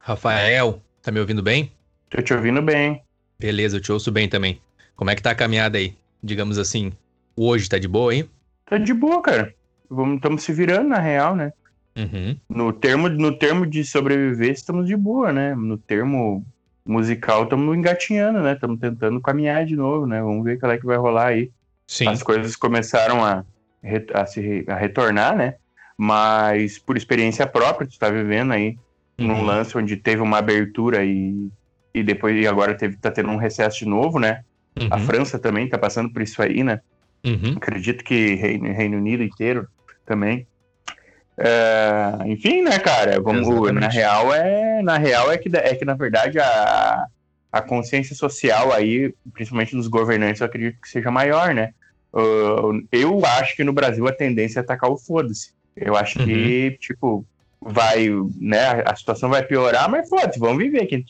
Rafael, tá me ouvindo bem? Tô te ouvindo bem. Beleza, eu te ouço bem também. Como é que tá a caminhada aí? Digamos assim, hoje tá de boa, hein? Tá de boa, cara. Estamos se virando, na real, né? Uhum. No termo, no termo de sobreviver, estamos de boa, né? No termo musical, estamos engatinhando, né? Estamos tentando caminhar de novo, né? Vamos ver qual é que vai rolar aí. Sim. As coisas começaram a, a se a retornar, né? Mas por experiência própria, tu tá vivendo aí num Uhum. lance onde teve uma abertura e, e depois e agora teve, tá tendo um recesso de novo, né? A Uhum. França também tá passando por isso aí, né? Uhum. Acredito que Reino, Reino Unido inteiro também. É, enfim, né, cara? Vamos, Exatamente. na real é na real é que é que na verdade a, a consciência social aí, principalmente dos governantes, eu acredito que seja maior, né? Eu acho que no Brasil a tendência é atacar o foda-se. Eu acho que tipo vai, né? A situação vai piorar, mas foda-se, vamos viver que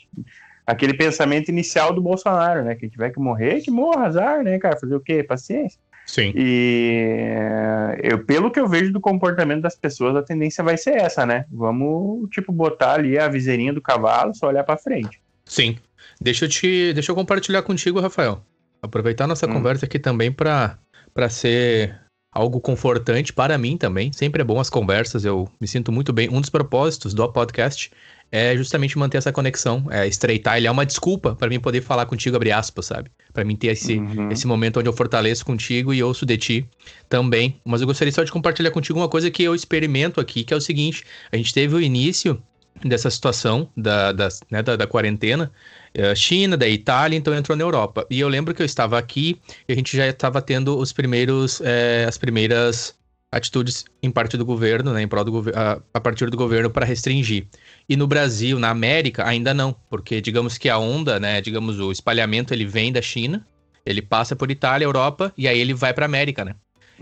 aquele pensamento inicial do Bolsonaro, né? Quem tiver que morrer, que morra, azar, né, cara? Fazer o quê? Paciência. Sim. E eh, eu, pelo que eu vejo do comportamento das pessoas, a tendência vai ser essa, né? Vamos, tipo, botar ali a viseirinha do cavalo, só olhar pra frente. Sim. Deixa eu te, deixa eu compartilhar contigo, Rafael. Aproveitar nossa Hum. conversa aqui também para para ser algo confortante para mim também. Sempre é bom as conversas, eu me sinto muito bem. Um dos propósitos do podcast é justamente manter essa conexão, é estreitar. Ele é uma desculpa para mim poder falar contigo, abre aspas, sabe? Para mim ter esse, Uhum. esse momento onde eu fortaleço contigo e ouço de ti também. Mas eu gostaria só de compartilhar contigo uma coisa que eu experimento aqui, que é o seguinte: a gente teve o início dessa situação da, das- né, da, da quarentena, eh, China, da Itália, então entrou na Europa. E eu lembro que eu estava aqui e a gente já estava tendo os primeiros, eh, as primeiras atitudes em parte do governo, né, em prol do a, a partir do governo para restringir. E no Brasil, na América, ainda não, porque digamos que a onda, né, digamos o espalhamento, ele vem da China, ele passa por Itália, Europa e aí ele vai para América, né?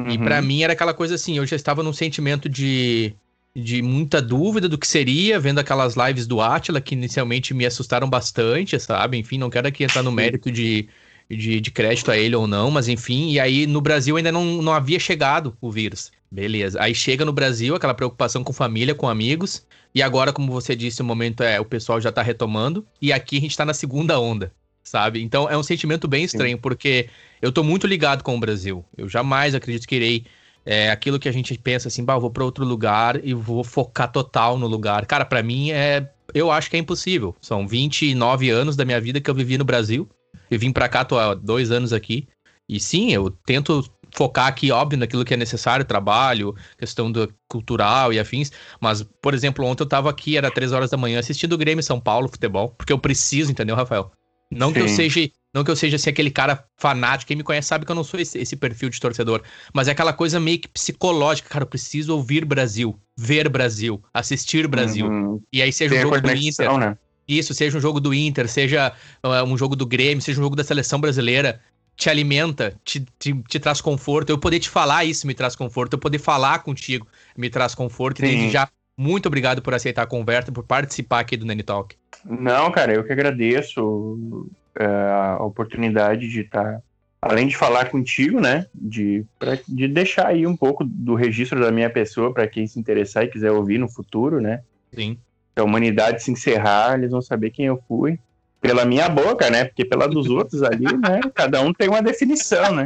E Uhum. pra mim era aquela coisa assim, eu já estava num sentimento de, de muita dúvida do que seria, vendo aquelas lives do Atila, que inicialmente me assustaram bastante, sabe? Enfim, não quero aqui entrar no mérito de, de, de crédito a ele ou não, mas enfim, e aí no Brasil ainda não, não havia chegado o vírus. Beleza. Aí chega no Brasil, aquela preocupação com família, com amigos, e agora, como você disse, o momento é o pessoal já tá retomando, e aqui a gente tá na segunda onda, sabe? Então é um sentimento bem estranho, porque eu tô muito ligado com o Brasil. Eu jamais acredito que irei é, aquilo que a gente pensa assim, bah, eu vou para outro lugar e vou focar total no lugar. Cara, pra mim é, eu acho que é impossível. São 29 anos da minha vida que eu vivi no Brasil. Eu vim pra cá, tô há dois anos aqui. E sim, eu tento focar aqui, óbvio, naquilo que é necessário, trabalho, questão do cultural e afins. Mas, por exemplo, ontem eu tava aqui, era três horas da manhã, assistindo o Grêmio São Paulo futebol, porque eu preciso, entendeu, Rafael? Não que eu Sim. seja, não que eu seja assim aquele cara fanático, quem me conhece sabe que eu não sou esse, esse perfil de torcedor, mas é aquela coisa meio que psicológica, cara, eu preciso ouvir Brasil, ver Brasil, assistir Brasil. Uhum. E aí seja Tem um jogo do Inter, né? isso, seja um jogo do Inter, seja uh, um jogo do Grêmio, seja um jogo da seleção brasileira, te alimenta, te, te, te traz conforto. Eu poder te falar isso me traz conforto, eu poder falar contigo me traz conforto. E Sim. desde já, muito obrigado por aceitar a conversa, por participar aqui do Nani Talk. Não, cara, eu que agradeço é, a oportunidade de estar, além de falar contigo, né, de, pra- de deixar aí um pouco do registro da minha pessoa para quem se interessar e quiser ouvir no futuro, né. Sim. Se a humanidade se encerrar, eles vão saber quem eu fui. Pela minha boca, né? Porque pela dos outros ali, né? Cada um tem uma definição, né?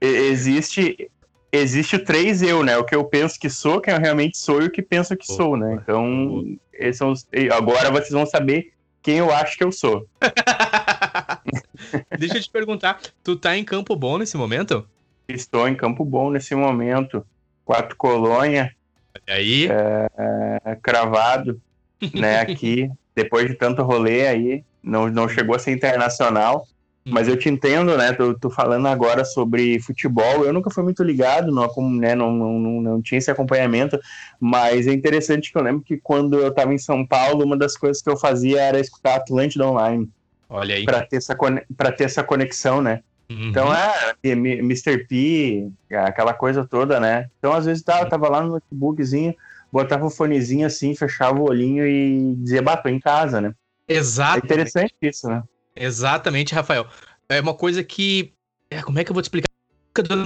Existe existe o três eu, né? O que eu penso que sou, quem eu realmente sou e o que penso que sou, né? Então, esses são os, agora vocês vão saber quem eu acho que eu sou. Deixa eu te perguntar, tu tá em Campo Bom nesse momento? Estou em Campo Bom nesse momento, quatro colônia, E aí, é, cravado, né? Aqui, depois de tanto rolê aí, não, não chegou a ser internacional. Mas eu te entendo, né? Tô, tô falando agora sobre futebol. Eu nunca fui muito ligado, não, né, não, não, não, não tinha esse acompanhamento. Mas é interessante que eu lembro que quando eu estava em São Paulo, uma das coisas que eu fazia era escutar Atlântida Online, olha aí. para ter, essa pra ter essa conexão, né? Uhum. Então, é, M- Mr. P, aquela coisa toda, né? Então, às vezes, tá, eu tava lá no notebookzinho, botava o fonezinho assim, fechava o olhinho e dizia, bah, tô em casa, né? Exato. É interessante isso, né? Exatamente, Rafael. É uma coisa que. É, como é que eu vou te explicar?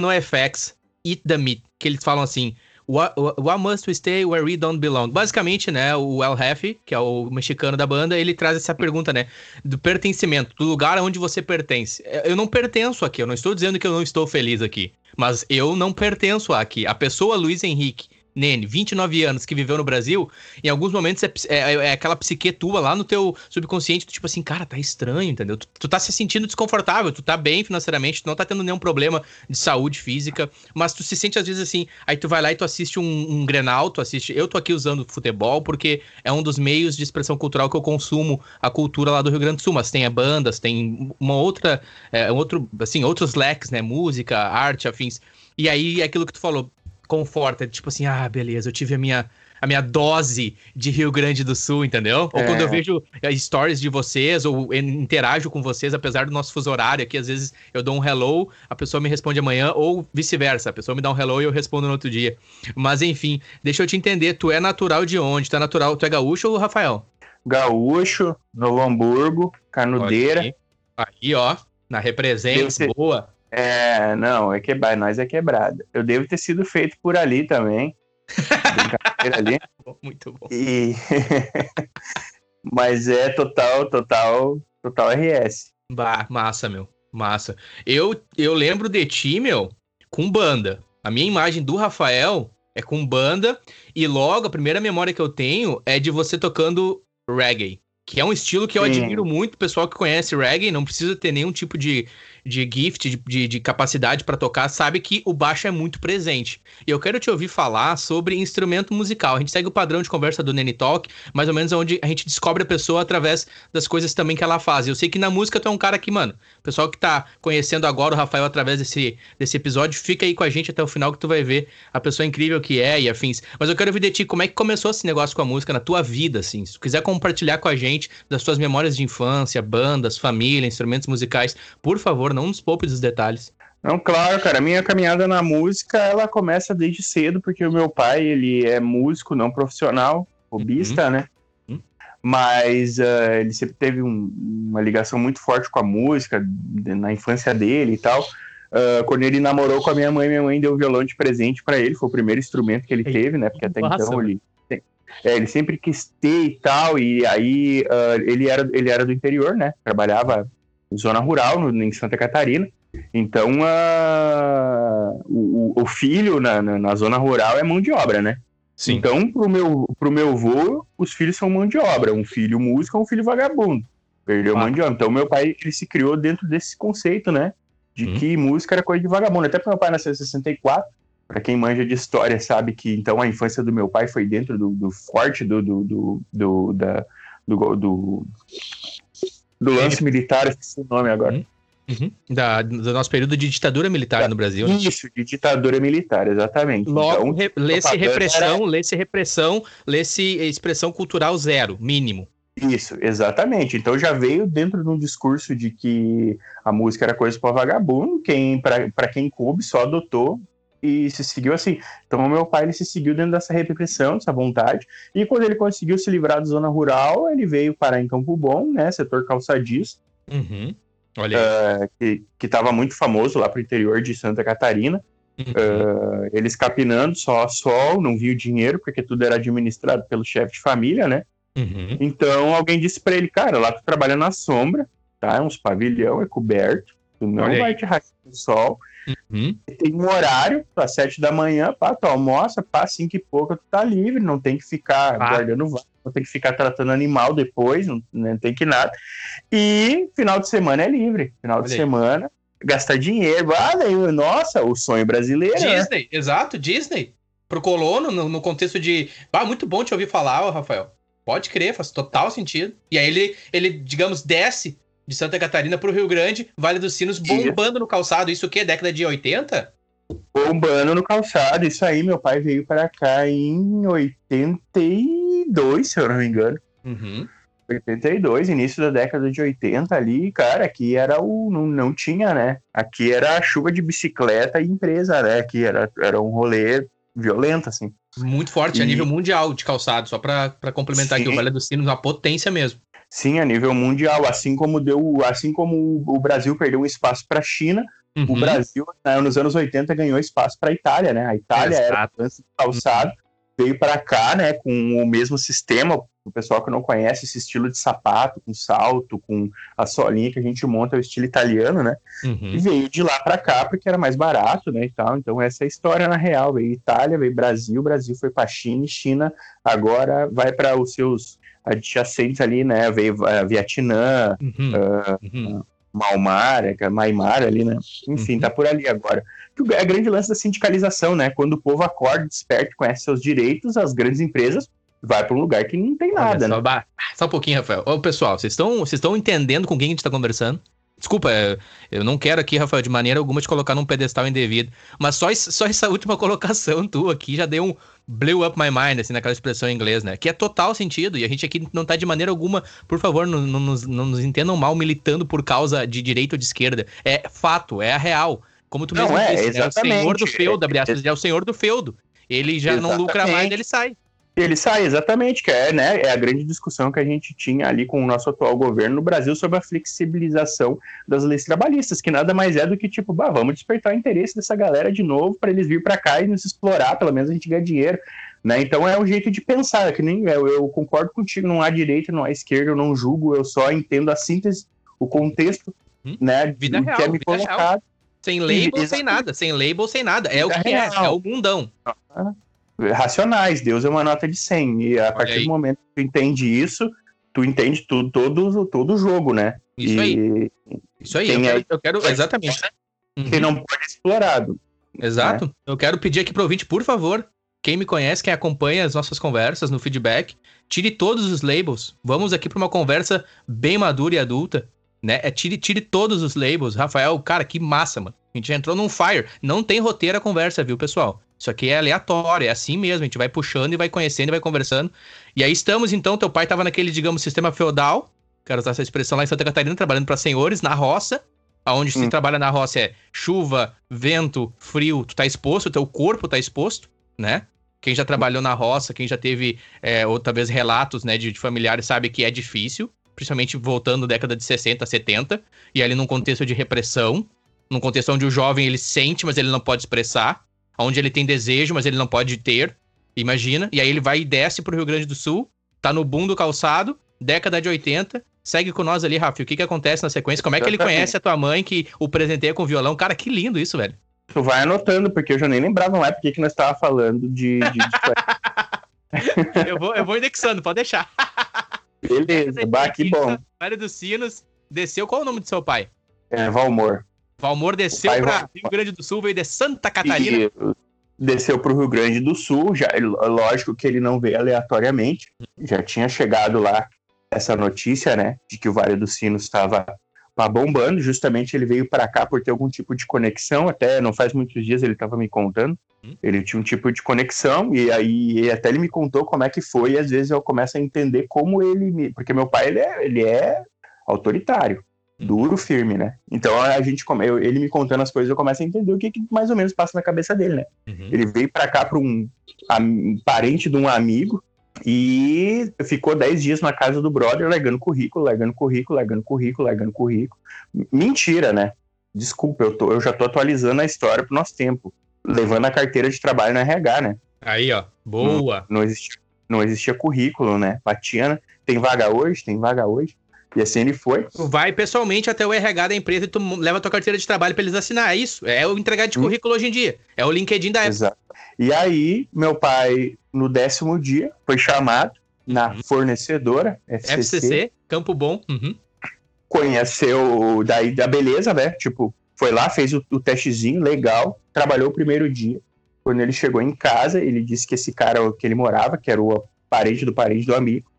No FX, Eat the Meat, que eles falam assim. Why must we stay where we don't belong? Basicamente, né, o El Jefe, que é o mexicano da banda, ele traz essa pergunta, né, do pertencimento, do lugar onde você pertence. Eu não pertenço aqui, eu não estou dizendo que eu não estou feliz aqui, mas eu não pertenço aqui. A pessoa Luiz Henrique Nene, 29 anos, que viveu no Brasil, em alguns momentos é, é, é, aquela psique tua lá no teu subconsciente, tu, tipo assim, cara, tá estranho, entendeu? Tu, tu tá se sentindo desconfortável, tu tá bem financeiramente, tu não tá tendo nenhum problema de saúde física, mas tu se sente às vezes assim, aí tu vai lá e tu assiste um, um Grenal, tu assiste. Eu tô aqui usando futebol porque é um dos meios de expressão cultural que eu consumo a cultura lá do Rio Grande do Sul, mas tem bandas, tem uma outra, é, outro, assim, outros leques, né? Música, arte, afins. E aí é aquilo que tu falou, conforta, tipo assim, ah, beleza, eu tive a minha a minha dose de Rio Grande do Sul, entendeu? Ou quando eu é. vejo eh, stories de vocês, ou interajo com vocês, apesar do nosso fuso horário aqui, às vezes eu dou um hello, a pessoa me responde amanhã, ou vice-versa, a pessoa me dá um hello e eu respondo no outro dia. Mas enfim, deixa eu te entender, tu é natural de onde? Tu é natural, tu é gaúcho ou Rafael? Gaúcho, Novo Hamburgo, Canudeira. Aí, aí ó, na representa, boa. É, não, é quebrada, nós é quebrada. Eu devo ter sido feito por ali também. ali. Muito bom. E... Mas é total, total, total RS. Bah, massa, meu. Massa. Eu, eu lembro de ti, meu, com banda. A minha imagem do Rafael é com banda. E logo, a primeira memória que eu tenho é de você tocando reggae. Que é um estilo que eu Sim. admiro muito. O pessoal que conhece reggae não precisa ter nenhum tipo de de gift, de, de, de capacidade para tocar, sabe que o baixo é muito presente. E eu quero te ouvir falar sobre instrumento musical. A gente segue o padrão de conversa do Nene Talk, mais ou menos onde a gente descobre a pessoa através das coisas também que ela faz. Eu sei que na música tu é um cara que, mano, o pessoal que tá conhecendo agora o Rafael através desse, desse episódio, fica aí com a gente até o final que tu vai ver a pessoa incrível que é e afins. Mas eu quero ouvir de ti como é que começou esse negócio com a música na tua vida, assim. Se tu quiser compartilhar com a gente das tuas memórias de infância, bandas, família, instrumentos musicais, por favor, favor, não nos poupe dos detalhes. Não, claro, cara. A minha caminhada na música, ela começa desde cedo, porque o meu pai, ele é músico, não profissional, hobbyista, uhum. né? Uhum. Mas uh, ele sempre teve um, uma ligação muito forte com a música, na infância dele e tal. Uh, quando ele namorou com a minha mãe, minha mãe deu o violão de presente para ele, foi o primeiro instrumento que ele teve, né? Porque até Nossa, então ele, é, ele sempre quis ter e tal, e aí uh, ele, era, ele era do interior, né? Trabalhava zona rural, no, em Santa Catarina. Então, uh, o, o, filho na, na, na, zona rural é mão de obra, né? Sim. Então, pro meu, pro meu avô, os filhos são mão de obra. Um filho músico é um filho vagabundo. Perdeu ah. mão de obra. Então, meu pai, ele se criou dentro desse conceito, né? De hum. que música era coisa de vagabundo. Até porque meu pai nasceu em 64. Para quem manja de história, sabe que então a infância do meu pai foi dentro do, do forte do, do, do, do da, do, do, do lance militar, esqueci o nome agora. Uhum. Uhum. Da, do nosso período de ditadura militar da, no Brasil. Né? Isso, de ditadura militar, exatamente. Logo, então, lê-se repressão, era... lê-se repressão, lê-se expressão cultural zero, mínimo. Isso, exatamente. Então já veio dentro de um discurso de que a música era coisa para vagabundo, quem para quem coube só adotou e se seguiu assim. Então, meu pai ele se seguiu dentro dessa repressão, dessa vontade. E quando ele conseguiu se livrar da zona rural, ele veio parar em Campo Bom, né? Setor calçadista. Uhum. Olha uh, que estava muito famoso lá para o interior de Santa Catarina. Uhum. Uh, eles capinando só sol, não viu dinheiro, porque tudo era administrado pelo chefe de família, né? Uhum. Então alguém disse para ele, cara, lá tu trabalha na sombra, tá? Uns pavilhão, é coberto, tu não Olha vai aí. te rachar no sol. Uhum. Tem um horário, às sete da manhã, pá, tu almoça, pá, cinco e pouco, tu tá livre, não tem que ficar ah. guardando vaca, não tem que ficar tratando animal depois, não, não tem que nada. E final de semana é livre. Final Olha de aí. semana, gastar dinheiro. Ah, daí, nossa, o sonho brasileiro. Né? Disney, né? exato, Disney. Pro colono, no, no, contexto de. Ah, muito bom te ouvir falar, Rafael. Pode crer, faz total sentido. E aí ele, ele digamos, desce de Santa Catarina para o Rio Grande, Vale dos Sinos bombando no calçado. Isso o quê? Década de 80? Bombando no calçado, isso aí. Meu pai veio para cá em 82, se eu não me engano. Uhum. 82, início da década de 80 ali, cara, aqui era o. Não, não tinha, né? Aqui era a chuva de bicicleta e empresa, né? Aqui era, era um rolê violento, assim. Muito forte, e... a nível mundial de calçado, só para complementar Sim. aqui, o Vale dos Sinos, uma potência mesmo. Sim, a nível mundial, assim como deu, assim como o Brasil perdeu um espaço para a China, uhum. o Brasil, né, nos anos 80, ganhou espaço para a Itália, né? A Itália Exato. era de calçado, uhum. veio para cá, né, com o mesmo sistema, o pessoal que não conhece esse estilo de sapato, com salto, com a solinha que a gente monta, é o estilo italiano, né? Uhum. E veio de lá para cá porque era mais barato, né? E tal. Então, essa é a história na real. Veio Itália, veio Brasil, Brasil foi para China, e China agora vai para os seus adjacentes ali, né? Veio uh, Vietnã, uhum. Uh, uhum. Malmar, Maimar ali, né? Enfim, uhum. tá por ali agora. É a grande lance da sindicalização, né? Quando o povo acorda, desperta, conhece seus direitos, as grandes empresas vai para um lugar que não tem nada, só, né? Só um pouquinho, Rafael. Ô, pessoal, vocês estão entendendo com quem a gente está conversando? Desculpa, é, eu não quero aqui, Rafael, de maneira alguma te colocar num pedestal indevido, mas só, só essa última colocação tua aqui já deu um blew up my mind, assim, naquela expressão em inglês, né? Que é total sentido, e a gente aqui não tá de maneira alguma, por favor, não, não, nos, não nos entendam mal militando por causa de direita ou de esquerda. É fato, é a real. Como tu mesmo não, é, disse, é o senhor do feudo, abre aspas, é o senhor do feudo. Ele já exatamente. não lucra mais, ele sai. Ele sai, exatamente, que é, né, é a grande discussão que a gente tinha ali com o nosso atual governo no Brasil sobre a flexibilização das leis trabalhistas, que nada mais é do que tipo, bah, vamos despertar o interesse dessa galera de novo para eles vir para cá e nos explorar, pelo menos a gente ganha dinheiro. Né? Então é um jeito de pensar, que nem eu, eu concordo contigo, não há direita, não há esquerda, eu não julgo, eu só entendo a síntese, o contexto, hum? né, vida real, que é me colocado. Real. Sem label, sem nada, sem label, sem nada. É o que real. é, é o mundão. Ah racionais. Deus é uma nota de 100. E a Olha partir aí. do momento que tu entende isso, tu entende tudo, todo, todo o jogo, né? Isso e aí. Isso aí. Eu quero, eu quero, exatamente. Que uhum. não pode ser explorado. Exato. Né? Eu quero pedir aqui pro ouvinte, por favor, quem me conhece, quem acompanha as nossas conversas no feedback, tire todos os labels. Vamos aqui para uma conversa bem madura e adulta, né? É tire, tire todos os labels. Rafael, cara, que massa, mano. A gente já entrou num fire. Não tem roteiro a conversa, viu, pessoal? Isso aqui é aleatório, é assim mesmo, a gente vai puxando e vai conhecendo e vai conversando. E aí estamos, então, teu pai estava naquele, digamos, sistema feudal, quero usar essa expressão lá em Santa Catarina, trabalhando para senhores, na roça, aonde hum. se trabalha na roça é chuva, vento, frio, tu tá exposto, teu corpo tá exposto, né? Quem já trabalhou na roça, quem já teve, é, ou talvez relatos, né, de, de familiares, sabe que é difícil, principalmente voltando década de 60, 70, e ali num contexto de repressão, num contexto onde o jovem ele sente, mas ele não pode expressar, onde ele tem desejo, mas ele não pode ter. Imagina. E aí ele vai e desce pro Rio Grande do Sul, tá no boom do calçado, década de 80. Segue com nós ali, Rafa. O que que acontece na sequência? Como é que ele conhece a tua mãe que o presenteia com violão? Cara, que lindo isso, velho. Tu vai anotando, porque eu já nem lembrava mais porque que nós tava falando de. de, de... eu, vou, eu vou indexando, pode deixar. Beleza, bah, que bom. Vale dos Sinos, desceu. Qual é o nome do seu pai? É, Valmor. Valmor desceu para Rio Grande do Sul, veio de Santa Catarina. E desceu para o Rio Grande do Sul, já lógico que ele não veio aleatoriamente, já tinha chegado lá essa notícia, né, de que o Vale dos Sinos estava bombando, justamente ele veio para cá por ter algum tipo de conexão, até não faz muitos dias ele estava me contando, hum. ele tinha um tipo de conexão, e aí até ele me contou como é que foi, e às vezes eu começo a entender como ele me... Porque meu pai, ele é, ele é autoritário duro, firme, né? Então a gente, eu, ele me contando as coisas, eu começo a entender o que, que mais ou menos passa na cabeça dele, né? Uhum. Ele veio para cá para um, um, parente de um amigo e ficou 10 dias na casa do brother, largando currículo, largando currículo, largando currículo, largando currículo. Mentira, né? Desculpa, eu, tô, eu já tô atualizando a história pro nosso tempo, levando a carteira de trabalho no RH, né? Aí, ó, boa. Não, não existia, não existia currículo, né? Batia, né? Tem vaga hoje, tem vaga hoje. E assim ele foi. Vai pessoalmente até o RH da empresa e tu leva a tua carteira de trabalho para eles assinar. É isso. É o entregar de hum. currículo hum. hoje em dia. É o LinkedIn da época. Exato. E aí, meu pai, no décimo dia, foi chamado na uhum. fornecedora, FCC. FCC, Campo Bom. Uhum. Conheceu daí da beleza, né? Tipo, foi lá, fez o, o testezinho, legal, trabalhou o primeiro dia. Quando ele chegou em casa, ele disse que esse cara que ele morava, que era o parente do parente do amigo,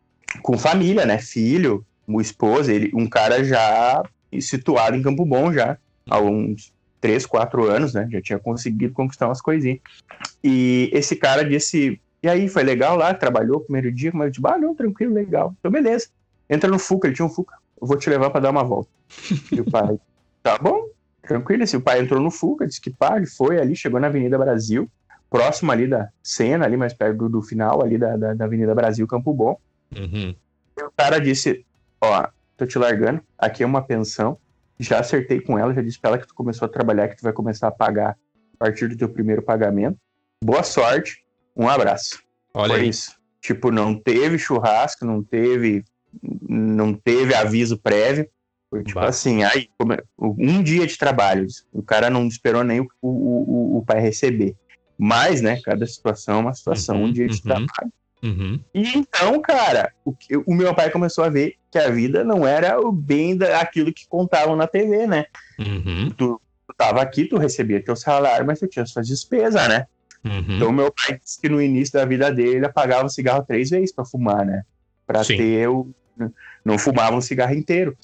com família, né? Filho, o esposa, ele, um cara já situado em Campo Bom já, há uns 3, 4 anos, né? Já tinha conseguido conquistar umas coisinhas. E esse cara disse, e aí, foi legal lá, trabalhou o primeiro dia, mas eu disse, ah, não, tranquilo, legal. Então, beleza. Entra no Fuca, ele tinha um Fuca, eu vou te levar para dar uma volta. e o pai, tá bom, tranquilo. Assim, o pai entrou no Fuca, disse que pá, ele foi ali, chegou na Avenida Brasil, próximo ali da cena, ali mais perto do, do final ali da, da, da, Avenida Brasil, Campo Bom. Uhum. E o cara disse, ó, tô te largando, aqui é uma pensão, já acertei com ela, já disse pra ela que tu começou a trabalhar, que tu vai começar a pagar a partir do teu primeiro pagamento. Boa sorte, um abraço. Olha Foi aí. isso. Tipo, não teve churrasco, não teve, não teve aviso prévio. Foi tipo Bah. assim, aí, um dia de trabalho. O cara não esperou nem o, o, o, o pai receber. Mas, né, cada situação é uma situação, Uhum, um dia de uhum. trabalho. Uhum. E então, cara, o, o meu pai começou a ver que a vida não era o bem daquilo que contavam na TV, né? Uhum. Tu tava aqui, tu recebia teu salário, mas tu tinha suas despesas, né? Uhum. Então, meu pai disse que no início da vida dele, ele apagava o cigarro três vezes pra fumar, né? Pra Sim. ter o. Não fumava um cigarro inteiro.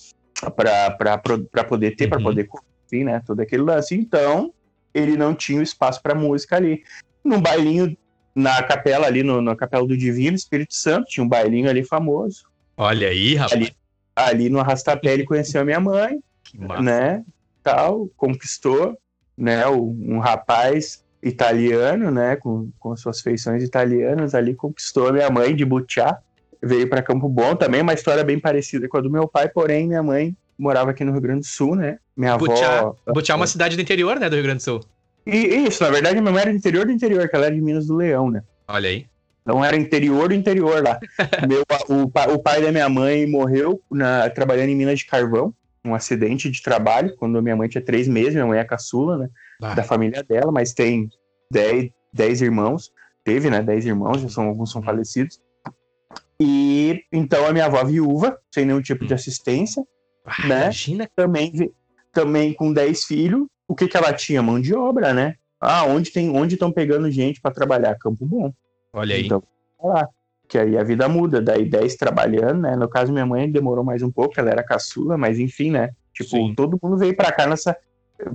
Pra poder ter, pra Uhum. poder enfim, né? Todo aquele lance. Então, ele não tinha o espaço pra música ali. Num bailinho na capela ali, no, na capela do Divino Espírito Santo, tinha um bailinho ali famoso. Olha aí, rapaz. Ali, ali no Arrastapé ele conheceu a minha mãe, Que massa. né? Tal, conquistou, né? Um rapaz italiano, né? Com, com suas feições italianas ali, conquistou a minha mãe de Butiá. Veio para Campo Bom também, uma história bem parecida com a do meu pai, porém minha mãe morava aqui no Rio Grande do Sul, né? Minha Butiá, avó. Butiá é uma cidade do interior, né, do Rio Grande do Sul. E isso, na verdade, minha mãe era do interior do interior, que ela era de Minas do Leão, né? Olha aí. Então era interior do interior lá. Meu, o, o pai da minha mãe morreu na- trabalhando em Minas de Carvão, um acidente de trabalho, quando minha mãe tinha três meses, minha mãe é caçula, né? Bah. Da família dela, mas tem dez, dez irmãos, teve, né? Dez irmãos, já são, alguns são falecidos. E então a minha avó viúva, sem nenhum tipo de assistência, Ah, né? Imagina. também, também com 10 filhos, o que que ela tinha? Mão de obra, né? Ah, onde tem, onde estão pegando gente para trabalhar? Campo Bom. Olha aí. Então, lá. Que aí a vida muda, daí 10 trabalhando, né? No caso, minha mãe demorou mais um pouco, ela era caçula, mas enfim, né? Tipo, Sim. todo mundo veio pra cá nessa.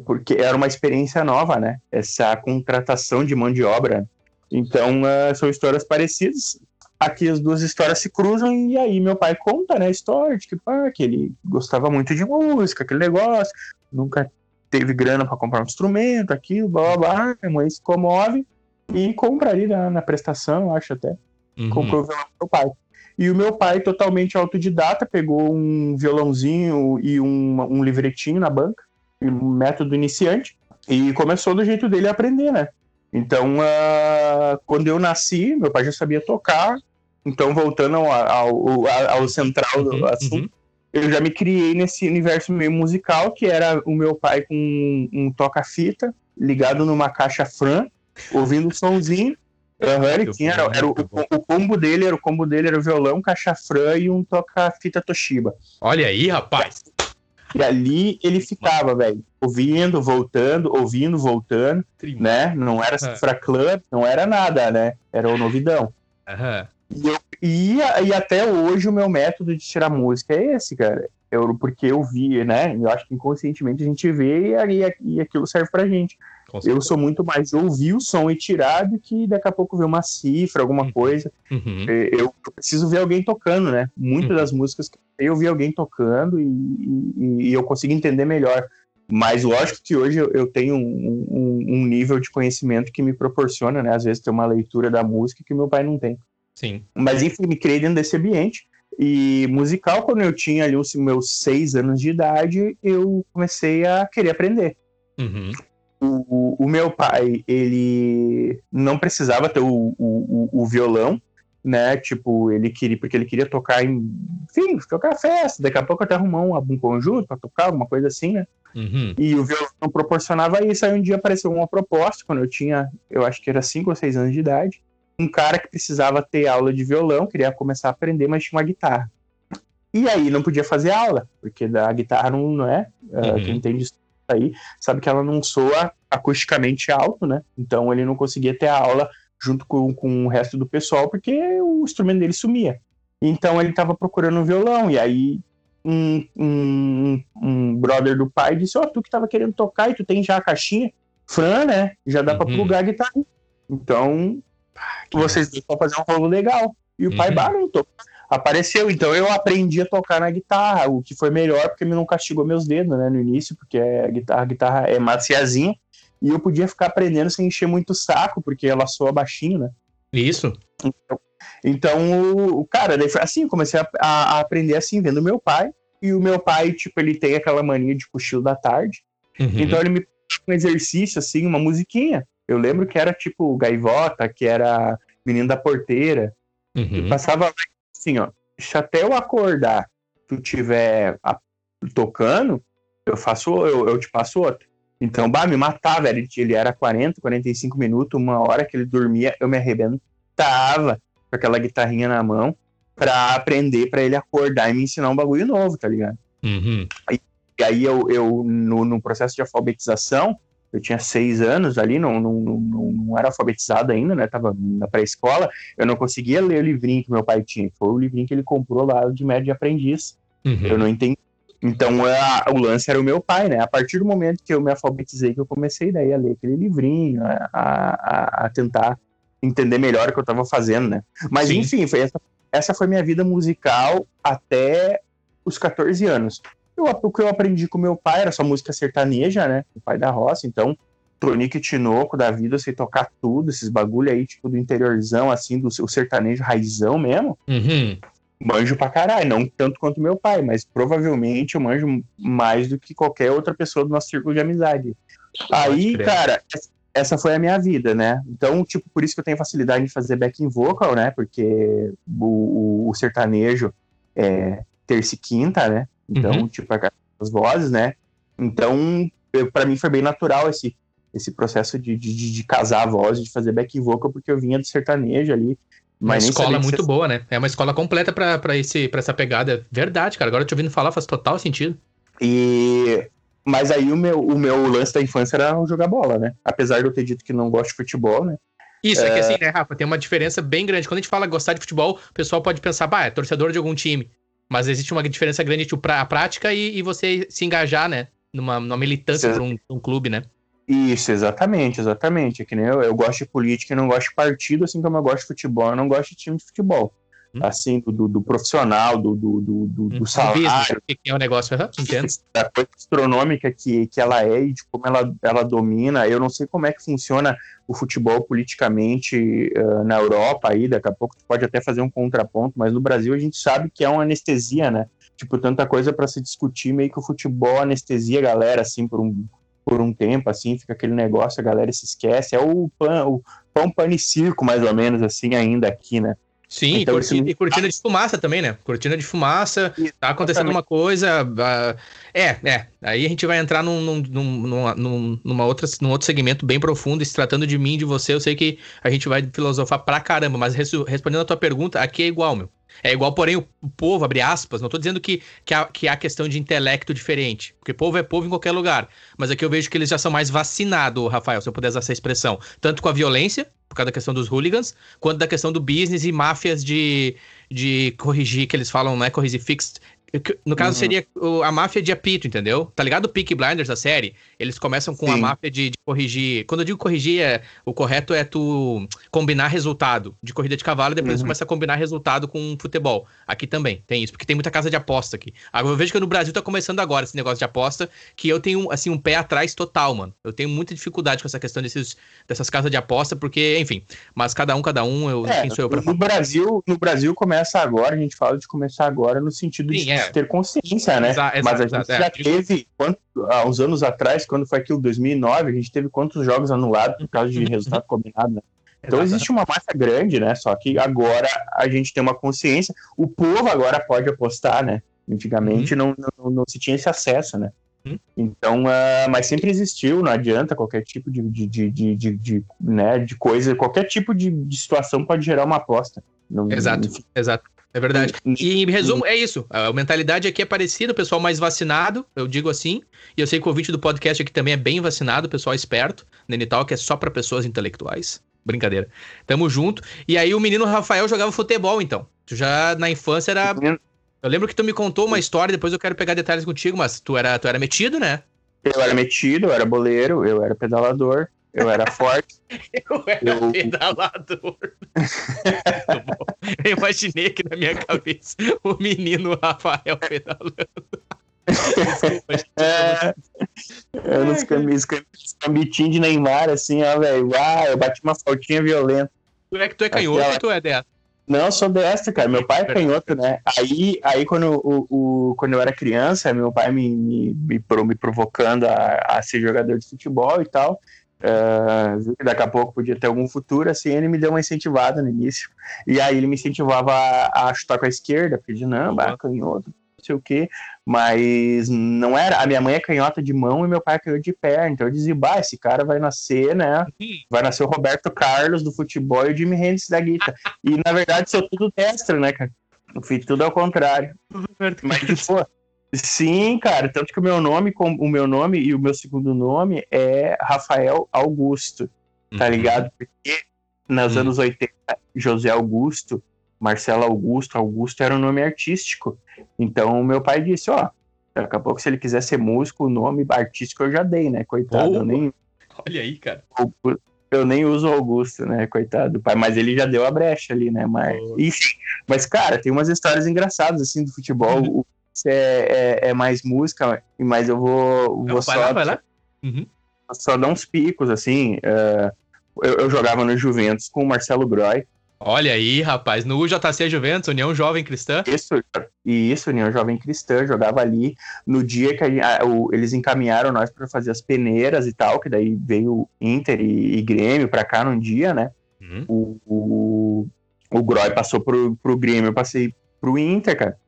Porque era uma experiência nova, né? Essa contratação de mão de obra. Então, ah, são histórias parecidas. Aqui as duas histórias se cruzam e aí meu pai conta, né, a história de que, pá, que ele gostava muito de música, aquele negócio, nunca teve grana pra comprar um instrumento, aquilo, blá blá blá. Minha mãe se comove e compra ali na, na prestação, acho até Uhum. comprou o violão pro meu pai. E o meu pai, totalmente autodidata, pegou um violãozinho e um, um livretinho na banca, um método iniciante, e começou do jeito dele a aprender, né? Então, ah, quando eu nasci, meu pai já sabia tocar, então voltando ao, ao, ao- ao central do Uhum, assunto, uhum. Eu já me criei nesse universo meio musical, que era o meu pai com um, um toca-fita, ligado numa caixa Fran, ouvindo um sonzinho. Aham, ele tinha, era, era o, o combo dele, era o combo dele era o violão, caixa Fran e um toca-fita Toshiba. Olha aí, rapaz. E ali ele ficava, velho, ouvindo, voltando, ouvindo, voltando, né? Não era cifra club, não era nada, né? Era o novidão. Aham. E, eu- e, e até hoje o meu método de tirar música é esse, cara. Eu, porque eu vi, né? Eu acho que inconscientemente a gente vê e, aí- e aquilo serve pra gente. Eu sou muito mais de ouvir o som e tirar do que daqui a pouco ver uma cifra, alguma Uhum. coisa. Uhum. É, Eu preciso ver alguém tocando, né? Muitas Uhum. das músicas que eu vi alguém tocando e, e- e eu consigo entender melhor. Mas lógico que hoje eu, eu tenho um, um- um nível de conhecimento que me proporciona, né? Às vezes ter uma leitura da música que meu pai não tem. Sim. Mas enfim, me criei dentro desse ambiente. E musical, quando eu tinha ali os meus seis anos de idade, eu comecei a querer aprender. Uhum. O, o meu pai, ele não precisava ter o, o, o- violão, né? Tipo, ele queria, porque ele queria tocar em, enfim, tocar festa. Daqui a pouco até arrumar um, um conjunto para tocar, alguma coisa assim, né? Uhum. E o violão não proporcionava isso. Aí um dia apareceu uma proposta, quando eu tinha, eu acho que era 5 ou 6 anos de idade. Um cara que precisava ter aula de violão, queria começar a aprender, mas tinha uma guitarra. E aí não podia fazer aula, porque da guitarra não, não é. ah, Uhum. Quem entende isso aí sabe que ela não soa acusticamente alto, né? Então ele não conseguia ter a aula junto com, com o resto do pessoal, porque o instrumento dele sumia. Então ele estava procurando um violão, e aí um, um, um brother do pai disse: Ó, tu que tava querendo tocar e tu tem já a caixinha, Fran, né? Já dá pra Uhum. plugar a guitarra. Então Que vocês dois vão fazer um rolo legal. E o pai, Uhum. não tô. Apareceu, então eu aprendi a tocar na guitarra, o que foi melhor porque ele não castigou meus dedos, né, no início, porque a guitarra, a guitarra é maciazinha, e eu podia ficar aprendendo sem encher muito o saco, porque ela soa baixinho, né? Isso. Então, então o cara, daí foi assim, comecei a, a, aprender assim, vendo meu pai, e o meu pai, tipo, ele tem aquela mania de cochilo da tarde, uhum. então ele me um exercício, assim, uma musiquinha. Eu lembro que era tipo Gaivota, que era Menino da Porteira. Uhum. Passava assim, ó. Se até eu acordar, tu tiver a, tocando, eu faço, eu, eu te passo outro. Então, bah, me matava, ele, ele era 40, 45 minutos, uma hora que ele dormia, eu me arrebentava com aquela guitarrinha na mão pra aprender, pra ele acordar e me ensinar um bagulho novo, tá ligado? Uhum. E, e, aí eu, eu no, no processo de alfabetização, eu tinha seis anos ali, não, não, não, não era alfabetizado ainda, né? Tava na pré-escola, eu não conseguia ler o livrinho que meu pai tinha. Foi o livrinho que ele comprou lá de médio de aprendiz. Uhum. Eu não entendi. Então a, o lance era o meu pai, né? A partir do momento que eu me alfabetizei, que eu comecei daí a ler aquele livrinho, a, a, a tentar entender melhor o que eu estava fazendo, né? Mas Sim. enfim, foi essa, essa foi minha vida musical até os 14 anos. Eu, o que eu aprendi com meu pai era só música sertaneja, né? O pai da roça, então Tronique Tinoco da vida, sei tocar tudo, esses bagulho aí, tipo, do interiorzão, assim, do seu sertanejo raizão mesmo. Uhum. Manjo pra caralho, não tanto quanto meu pai, mas provavelmente eu manjo mais do que qualquer outra pessoa do nosso círculo de amizade. Aí, cara, essa foi a minha vida, né? Então, tipo, por isso que eu tenho facilidade de fazer backing vocal, né? Porque o, o sertanejo é terça e quinta, né? Então, uhum. tipo, as vozes, né? Então, para mim foi bem natural esse, esse processo de, de, de casar a voz, de fazer back vocal, porque eu vinha do sertanejo ali. Uma escola muito ser... boa, né? É uma escola completa para esse pra essa pegada. Verdade, cara. Agora te ouvindo falar faz total sentido. E. Mas aí o meu, o meu lance da infância era jogar bola, né? Apesar de eu ter dito que não gosto de futebol, né? Isso, é... é que assim, né, Rafa, tem uma diferença bem grande. Quando a gente fala gostar de futebol, o pessoal pode pensar, bah, é torcedor de algum time. Mas existe uma diferença grande entre a prática e, e você se engajar, né? Numa, numa militância para um, um, clube, né? Isso, exatamente, exatamente. É que nem eu, eu gosto de política e não gosto de partido, assim como eu gosto de futebol, eu não gosto de time de futebol. Hum. Assim, do, do, profissional, do, do, do, do hum, salário. O que é o negócio, uhum, entendo. Da coisa astronômica que, que ela é e de como ela, ela domina. Eu não sei como é que funciona o futebol politicamente uh, na Europa aí, daqui a pouco tu pode até fazer um contraponto, mas no Brasil a gente sabe que é uma anestesia, né? Tipo, tanta coisa para se discutir, meio que o futebol anestesia a galera, assim, por um, por um tempo, assim, fica aquele negócio, a galera se esquece. É o pão, o pão, pano e circo, mais ou menos, assim, ainda aqui, né? Sim, então, e, e cortina de fumaça também, né? Cortina de fumaça, tá acontecendo uma coisa. Uh, é, é. Aí a gente vai entrar num, num, num, num, numa outra, num outro segmento bem profundo, se tratando de mim, de você. Eu sei que a gente vai filosofar pra caramba, mas res, respondendo a tua pergunta, aqui é igual, meu. É igual, porém, o povo, abre aspas, não estou dizendo que, que, há, que há questão de intelecto diferente, porque povo é povo em qualquer lugar. Mas aqui eu vejo que eles já são mais vacinados, Rafael, se eu puder usar essa expressão. Tanto com a violência, por causa da questão dos hooligans, quanto da questão do business e máfias de, de corrigir, que eles falam, não é corrigir fixed, no caso, uhum. seria a máfia de apito, entendeu? Tá ligado o Peak Blinders da série? Eles começam com Sim. a máfia de, de, corrigir. Quando eu digo corrigir, é, o correto é tu combinar resultado de corrida de cavalo e depois uhum. começa a combinar resultado com futebol. Aqui também tem isso, porque tem muita casa de aposta aqui. Agora eu vejo que no Brasil tá começando agora esse negócio de aposta, que eu tenho, assim, um pé atrás total, mano. Eu tenho muita dificuldade com essa questão desses, dessas casas de aposta, porque, enfim, mas cada um, cada um, eu, é, quem sou eu pra no Brasil No Brasil começa agora, a gente fala de começar agora no sentido Sim, de. É é. ter consciência, né? Exato, Mas a gente exato, já é. teve, quanto, há uns anos atrás, quando foi aquilo 2009, a gente teve quantos jogos anulados por causa de uhum. resultado combinado, né? Então exato. existe uma massa grande, né? Só que agora a gente tem uma consciência. O povo agora pode apostar, né? Antigamente uhum. não, não, não, se tinha esse acesso, né? Uhum. Então, uh, mas sempre existiu, não adianta qualquer tipo de, de, de, de, de, de né, de coisa, qualquer tipo de, de situação pode gerar uma aposta. Não, exato, enfim. exato. É verdade. E em resumo, é isso. A mentalidade aqui é parecida, o pessoal mais vacinado, eu digo assim. E eu sei que o ouvinte do podcast aqui também é bem vacinado, o pessoal esperto. Nenital, que é só para pessoas intelectuais. Brincadeira. Tamo junto. E aí o menino Rafael jogava futebol, então. Tu já na infância era. Eu lembro que tu me contou uma história, depois eu quero pegar detalhes contigo, mas tu era, tu era metido, né? Eu era metido, eu era boleiro, eu era pedalador. Eu era forte. eu era eu... pedalador. eu imaginei aqui na minha cabeça o menino Rafael pedalando. Desculpa, gente. É... Eu nos cambitinhos de Neymar, assim, ó, velho. Ah, eu bati uma faltinha violenta. Tu é que tu é canhoto ou tu é dessa? Não, eu sou dessa, cara. Meu pai é canhoto, né? Aí, aí quando, o, o, quando eu era criança, meu pai me, me, me, me provocando a, a ser jogador de futebol e tal. Uh, daqui a pouco podia ter algum futuro, assim, ele me deu uma incentivada no início. E aí ele me incentivava a, a chutar com a esquerda, porque de não, bah, canhoto, não sei o quê. Mas não era. A minha mãe é canhota de mão e meu pai é canhoto de perna. Então eu dizia, bah, esse cara vai nascer, né? Vai nascer o Roberto Carlos do futebol e o Jimmy Hendrix da guitarra. e na verdade sou tudo destra, né, cara? Eu fiz tudo ao contrário. Mas, tipo, Sim, cara, tanto que o meu nome, o meu nome e o meu segundo nome é Rafael Augusto, tá uhum. ligado? Porque nos uhum. anos 80, José Augusto, Marcelo Augusto, Augusto era um nome artístico. Então o meu pai disse, ó, daqui a pouco se ele quiser ser músico, o nome artístico eu já dei, né? Coitado, oh, eu nem Olha aí, cara. Eu nem uso Augusto, né? Coitado do pai, mas ele já deu a brecha ali, né? Mas, oh. enfim, mas cara, tem umas histórias engraçadas assim do futebol. Uhum é, é, é, mais música, mas eu vou, vou só, lá, vai lá. Uhum. só dar uns picos, assim. Uh, eu, eu, jogava no Juventus com o Marcelo Groy. Olha aí, rapaz, no UJC Juventus, União Jovem Cristã. Isso, isso, União Jovem Cristã, jogava ali no dia que a, o, eles encaminharam nós para fazer as peneiras e tal, que daí veio Inter e, e Grêmio para cá num dia, né? Uhum. O, o, o Groy passou pro, pro Grêmio, eu passei pro Inter, cara.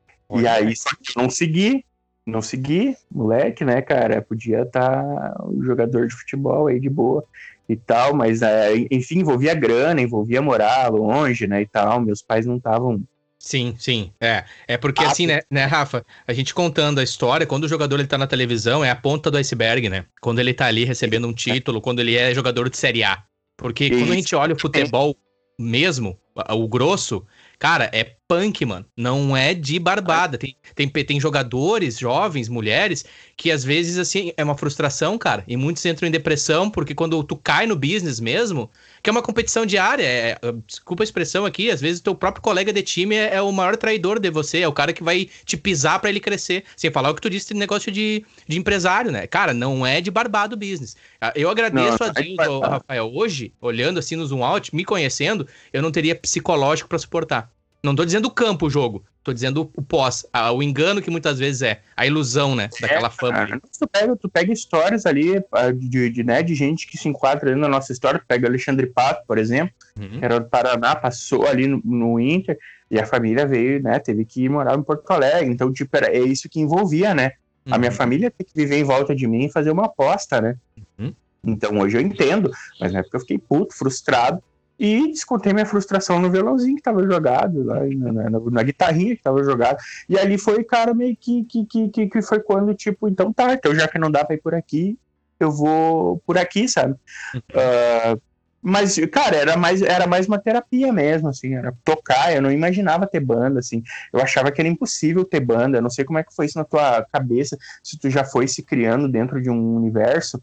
E aí, só que eu não segui, não segui, moleque, né, cara? Podia estar tá um jogador de futebol aí de boa e tal, mas é, enfim, envolvia grana, envolvia morar longe, né, e tal. Meus pais não estavam Sim, sim, é. É porque ah, assim, né, né, Rafa, a gente contando a história, quando o jogador ele tá na televisão, é a ponta do iceberg, né? Quando ele tá ali recebendo um título, quando ele é jogador de Série A. Porque quando a gente olha o futebol mesmo, o grosso, Cara, é punk, mano. Não é de barbada. Tem, tem, tem jogadores, jovens, mulheres, que às vezes, assim, é uma frustração, cara. E muitos entram em depressão, porque quando tu cai no business mesmo, que é uma competição diária, é, é desculpa a expressão aqui, às vezes o teu próprio colega de time é, é, o maior traidor de você, é o cara que vai te pisar para ele crescer. Sem falar o que tu disse de negócio de, de empresário, né? Cara, não é de barbado business. Ah, eu agradeço não, a Deus, Rafael, hoje, olhando assim no zoom out, me conhecendo, eu não teria psicológico para suportar. Não tô dizendo o campo, o jogo. Tô dizendo o pós, a, o engano que muitas vezes é, a ilusão, né? Daquela é, fama. Tu, pega, tu pega histórias ali ah, de, de, né, de gente que se enquadra ali na nossa história. Tu pega Alexandre Pato, por exemplo, uhum. que era do Paraná, passou ali no, no, Inter, e a família veio, né? Teve que morar em Porto Alegre. Então, tipo, era, é isso que envolvia, né? Uhum. A minha uhum. família tem que viver em volta de mim e fazer uma aposta, né? Uhum. Então hoje eu entendo, mas na época eu fiquei puto, frustrado, e descontei minha frustração no violãozinho que tava jogado, lá, na, na, na, guitarrinha que tava jogado. E ali foi, cara, meio que, que, que, que foi quando, tipo, então tá, então já que não dá pra ir por aqui, eu vou por aqui, sabe? Uh, mas, cara, era mais, era mais uma terapia mesmo, assim, era tocar, eu não imaginava ter banda, assim, eu achava que era impossível ter banda, eu não sei como é que foi isso na tua cabeça, se tu já foi se criando dentro de um universo,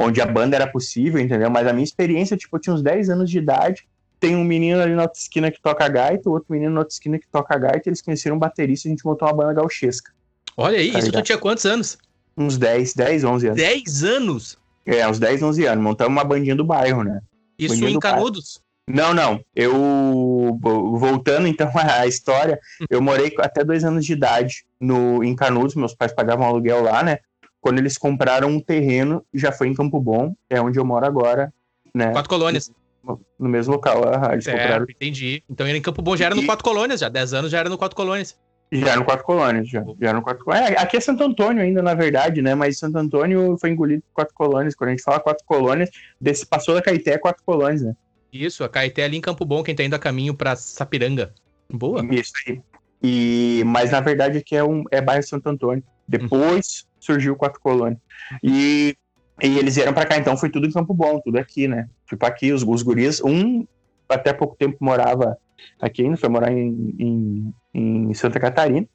onde a banda era possível, entendeu? Mas a minha experiência, tipo, eu tinha uns 10 anos de idade, tem um menino ali na outra esquina que toca gaita, outro menino na outra esquina que toca gaita, eles conheceram um baterista e a gente montou uma banda gauchesca. Olha aí, tá isso tu tinha quantos anos? Uns 10, 10, 11 anos. 10 anos? É, uns 10, 11 anos. Montamos uma bandinha do bairro, né? Isso bandinha em Canudos? Não, não. Eu, voltando então à história, eu morei até dois anos de idade no, em Canudos, meus pais pagavam aluguel lá, né? Quando eles compraram um terreno, já foi em Campo Bom, é onde eu moro agora, né? Quatro colônias. No, mesmo local, ah, eles é, compraram. Entendi. Então em Campo Bom já era no Quatro Colônias, já. Dez anos já era no Quatro Colônias. Já no Quatro Colônias, já. já no Quatro É, aqui é Santo Antônio ainda, na verdade, né? Mas Santo Antônio foi engolido por Quatro Colônias. Quando a gente fala Quatro Colônias, desse, passou da Caeté Quatro Colônias, né? Isso, a Caeté é ali em Campo Bom, quem tá indo a caminho pra Sapiranga. Boa. Isso aí. E, mas na verdade aqui é, um, é bairro Santo Antônio. Depois surgiu o Quatro Colônias. E, e eles vieram para cá, então foi tudo em Campo Bom, tudo aqui, né? Tipo aqui, os, os guris, um até pouco tempo morava aqui ainda, foi morar em, em, em Santa Catarina.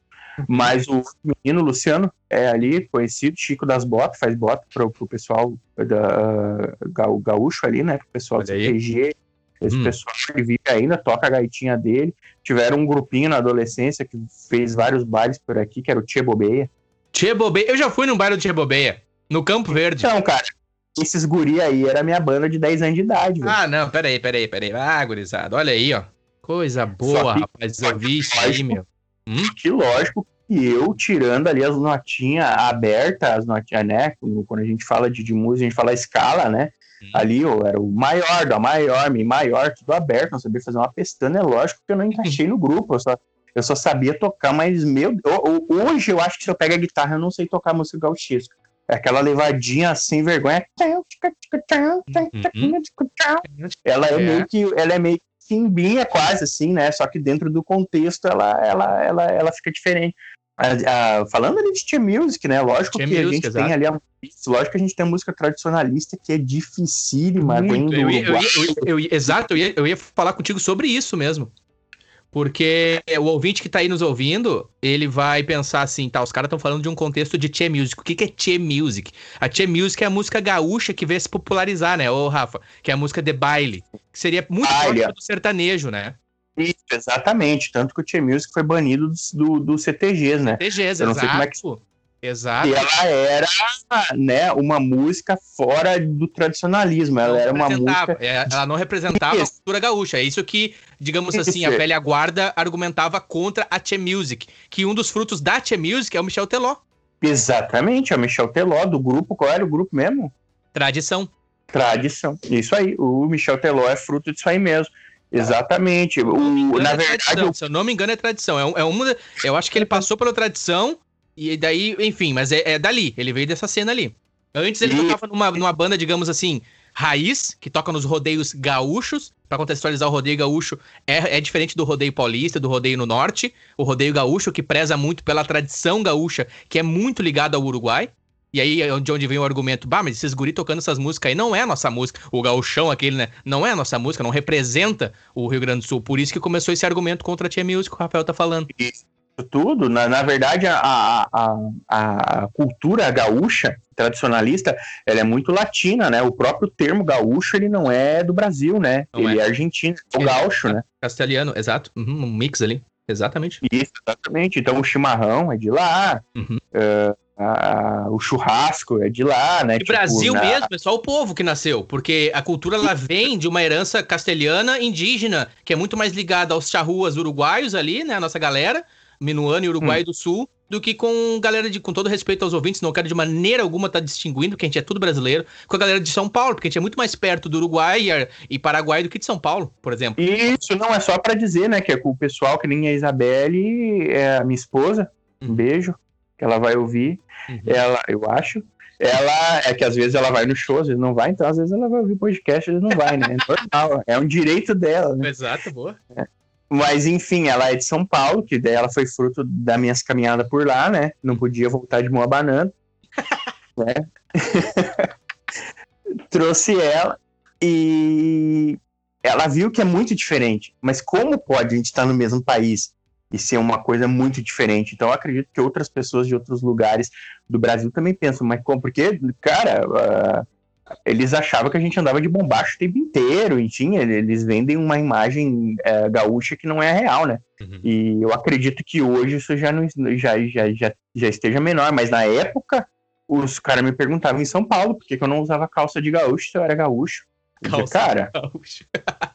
Mas o menino Luciano é ali conhecido, Chico das Botas, faz bota pro, pro pessoal da uh, gaúcho ali, né? Pro pessoal do CTG, esse hum. pessoal que vive ainda, toca a gaitinha dele. Tiveram um grupinho na adolescência que fez vários bailes por aqui, que era o Tia Bobeia. Tia Bobeia. Eu já fui num baile do Tia Bobeia. No Campo Verde. Então, cara, esses guri aí era minha banda de 10 anos de idade, velho. Ah, não, peraí, peraí, peraí. Ah, gurizada, olha aí, ó. Coisa boa, que- rapaz. Eu vi isso aí, meu. Hum? Que lógico que eu, tirando ali as notinhas abertas, as notinhas, né? Quando a gente fala de, de música, a gente fala escala, né? Hum. Ali eu era o maior, do maior, mi maior, tudo aberto, não sabia fazer uma pestana, é lógico que eu não encaixei no grupo, eu só, eu só sabia tocar, mas meu, eu- eu- hoje eu acho que se eu pego a guitarra eu não sei tocar música gauchesca. É aquela levadinha sem vergonha. Ela é, É. meio que ela é meio que simbinha quase assim, né? Só que dentro do contexto ela ela ela, ela fica diferente. A- a- falando ali de Tia Music, né? Lógico Tia que a Music, gente exato. tem ali a, lógico que a gente tem a música tradicionalista que é dificílima, Muito. Eu ia- eu ia- Uruguai. eu ia- eu ia- exato, eu ia, eu ia falar contigo sobre isso mesmo. Porque o ouvinte que tá aí nos ouvindo, ele vai pensar assim, tá, os caras estão falando de um contexto de Che Music. O que, que é Che Music? A Che Music é a música gaúcha que veio se popularizar, né, ô Rafa? Que é a música de baile. Que seria muito próxima do sertanejo, né? Isso, exatamente. Tanto que o Tia Music foi banido dos- do, do CTGs, né? TGs, Eu não sei como é que- exato. E ela era, né, uma música fora do tradicionalismo. Ela Não era uma música. é, ela não representava a Isso. cultura gaúcha. É isso que, digamos assim, a velha guarda argumentava contra a Che Music. Que um dos frutos da Che Music é o Michel Teló. Exatamente, a Michel Teló, do grupo. Qual era o grupo mesmo? Tradição. Tradição. Isso aí. O Michel Teló é fruto disso aí mesmo. Exatamente. O, engano, na é verdade, tradição. o Se eu não me engano, é tradição. É, um- é uma, eu acho que ele passou pela tradição e daí, enfim, mas é, é dali. Ele veio dessa cena ali. Antes ele E- tocava numa, numa banda, digamos assim, raiz, que toca nos rodeios gaúchos. Pra contextualizar, o rodeio gaúcho é, é diferente do rodeio paulista, do rodeio no norte. O rodeio gaúcho, que preza muito pela tradição gaúcha, que é muito ligada ao Uruguai. E aí, é de onde vem o argumento, bah, mas esses guri tocando essas músicas aí não é a nossa música. O gauchão aquele, né? Não é a nossa música, não representa o Rio Grande do Sul. Por isso que começou esse argumento contra a Tia Music, que o Rafael tá falando. isso tudo, na, na verdade, a, a, a, a cultura gaúcha tradicionalista, ela é muito latina, né? O próprio termo gaúcho, ele não é do Brasil, né? Não ele é, argentino, é o É. gaúcho, né? Castelhano, exato. Uhum, um mix ali. Exatamente. Isso, exatamente. Então o chimarrão é de lá, Uhum. a- o churrasco é de lá, né? E Tipo, Brasil na- mesmo, é só o povo que nasceu, porque a cultura ela vem de uma herança castelhana indígena, que é muito mais ligada aos charruas uruguaios ali, né, a nossa galera, Minuano e Hum. Uruguai do Sul, do que com galera de, com todo respeito aos ouvintes, não quero de maneira alguma estar distinguindo, porque a gente é tudo brasileiro, com a galera de São Paulo, porque a gente é muito mais perto do Uruguai e, e Paraguai do que de São Paulo, por exemplo. Isso não é só pra dizer, né? Que é com o pessoal que nem a Isabelle, é a minha esposa, um Uhum. beijo, que ela vai ouvir. Uhum. Ela, eu acho. Ela é que às vezes ela vai no show, às vezes não vai, então às vezes ela vai ouvir podcast, às vezes não vai, né? É normal, é um direito dela, né? Exato, boa. Mas enfim, ela é de São Paulo, que daí ela foi fruto das minhas caminhadas por lá, né? Não podia voltar de mão abanando. né? Trouxe ela e ela viu que é muito diferente. Mas como pode a gente estar no mesmo país e ser uma coisa muito diferente? Então eu acredito que outras pessoas de outros lugares do Brasil também pensam, mas como? Porque, cara, ah, eles achavam que a gente andava de bombacho o tempo inteiro, enfim, eles vendem uma imagem eh, gaúcha que não é real, né? Uhum. E eu acredito que hoje isso já, não, já, já, já, já esteja menor, mas na época os caras me perguntavam em São Paulo por que, que eu não usava calça de gaúcho se eu era gaúcho. Eu dizia, Calça cara, Gaúcho.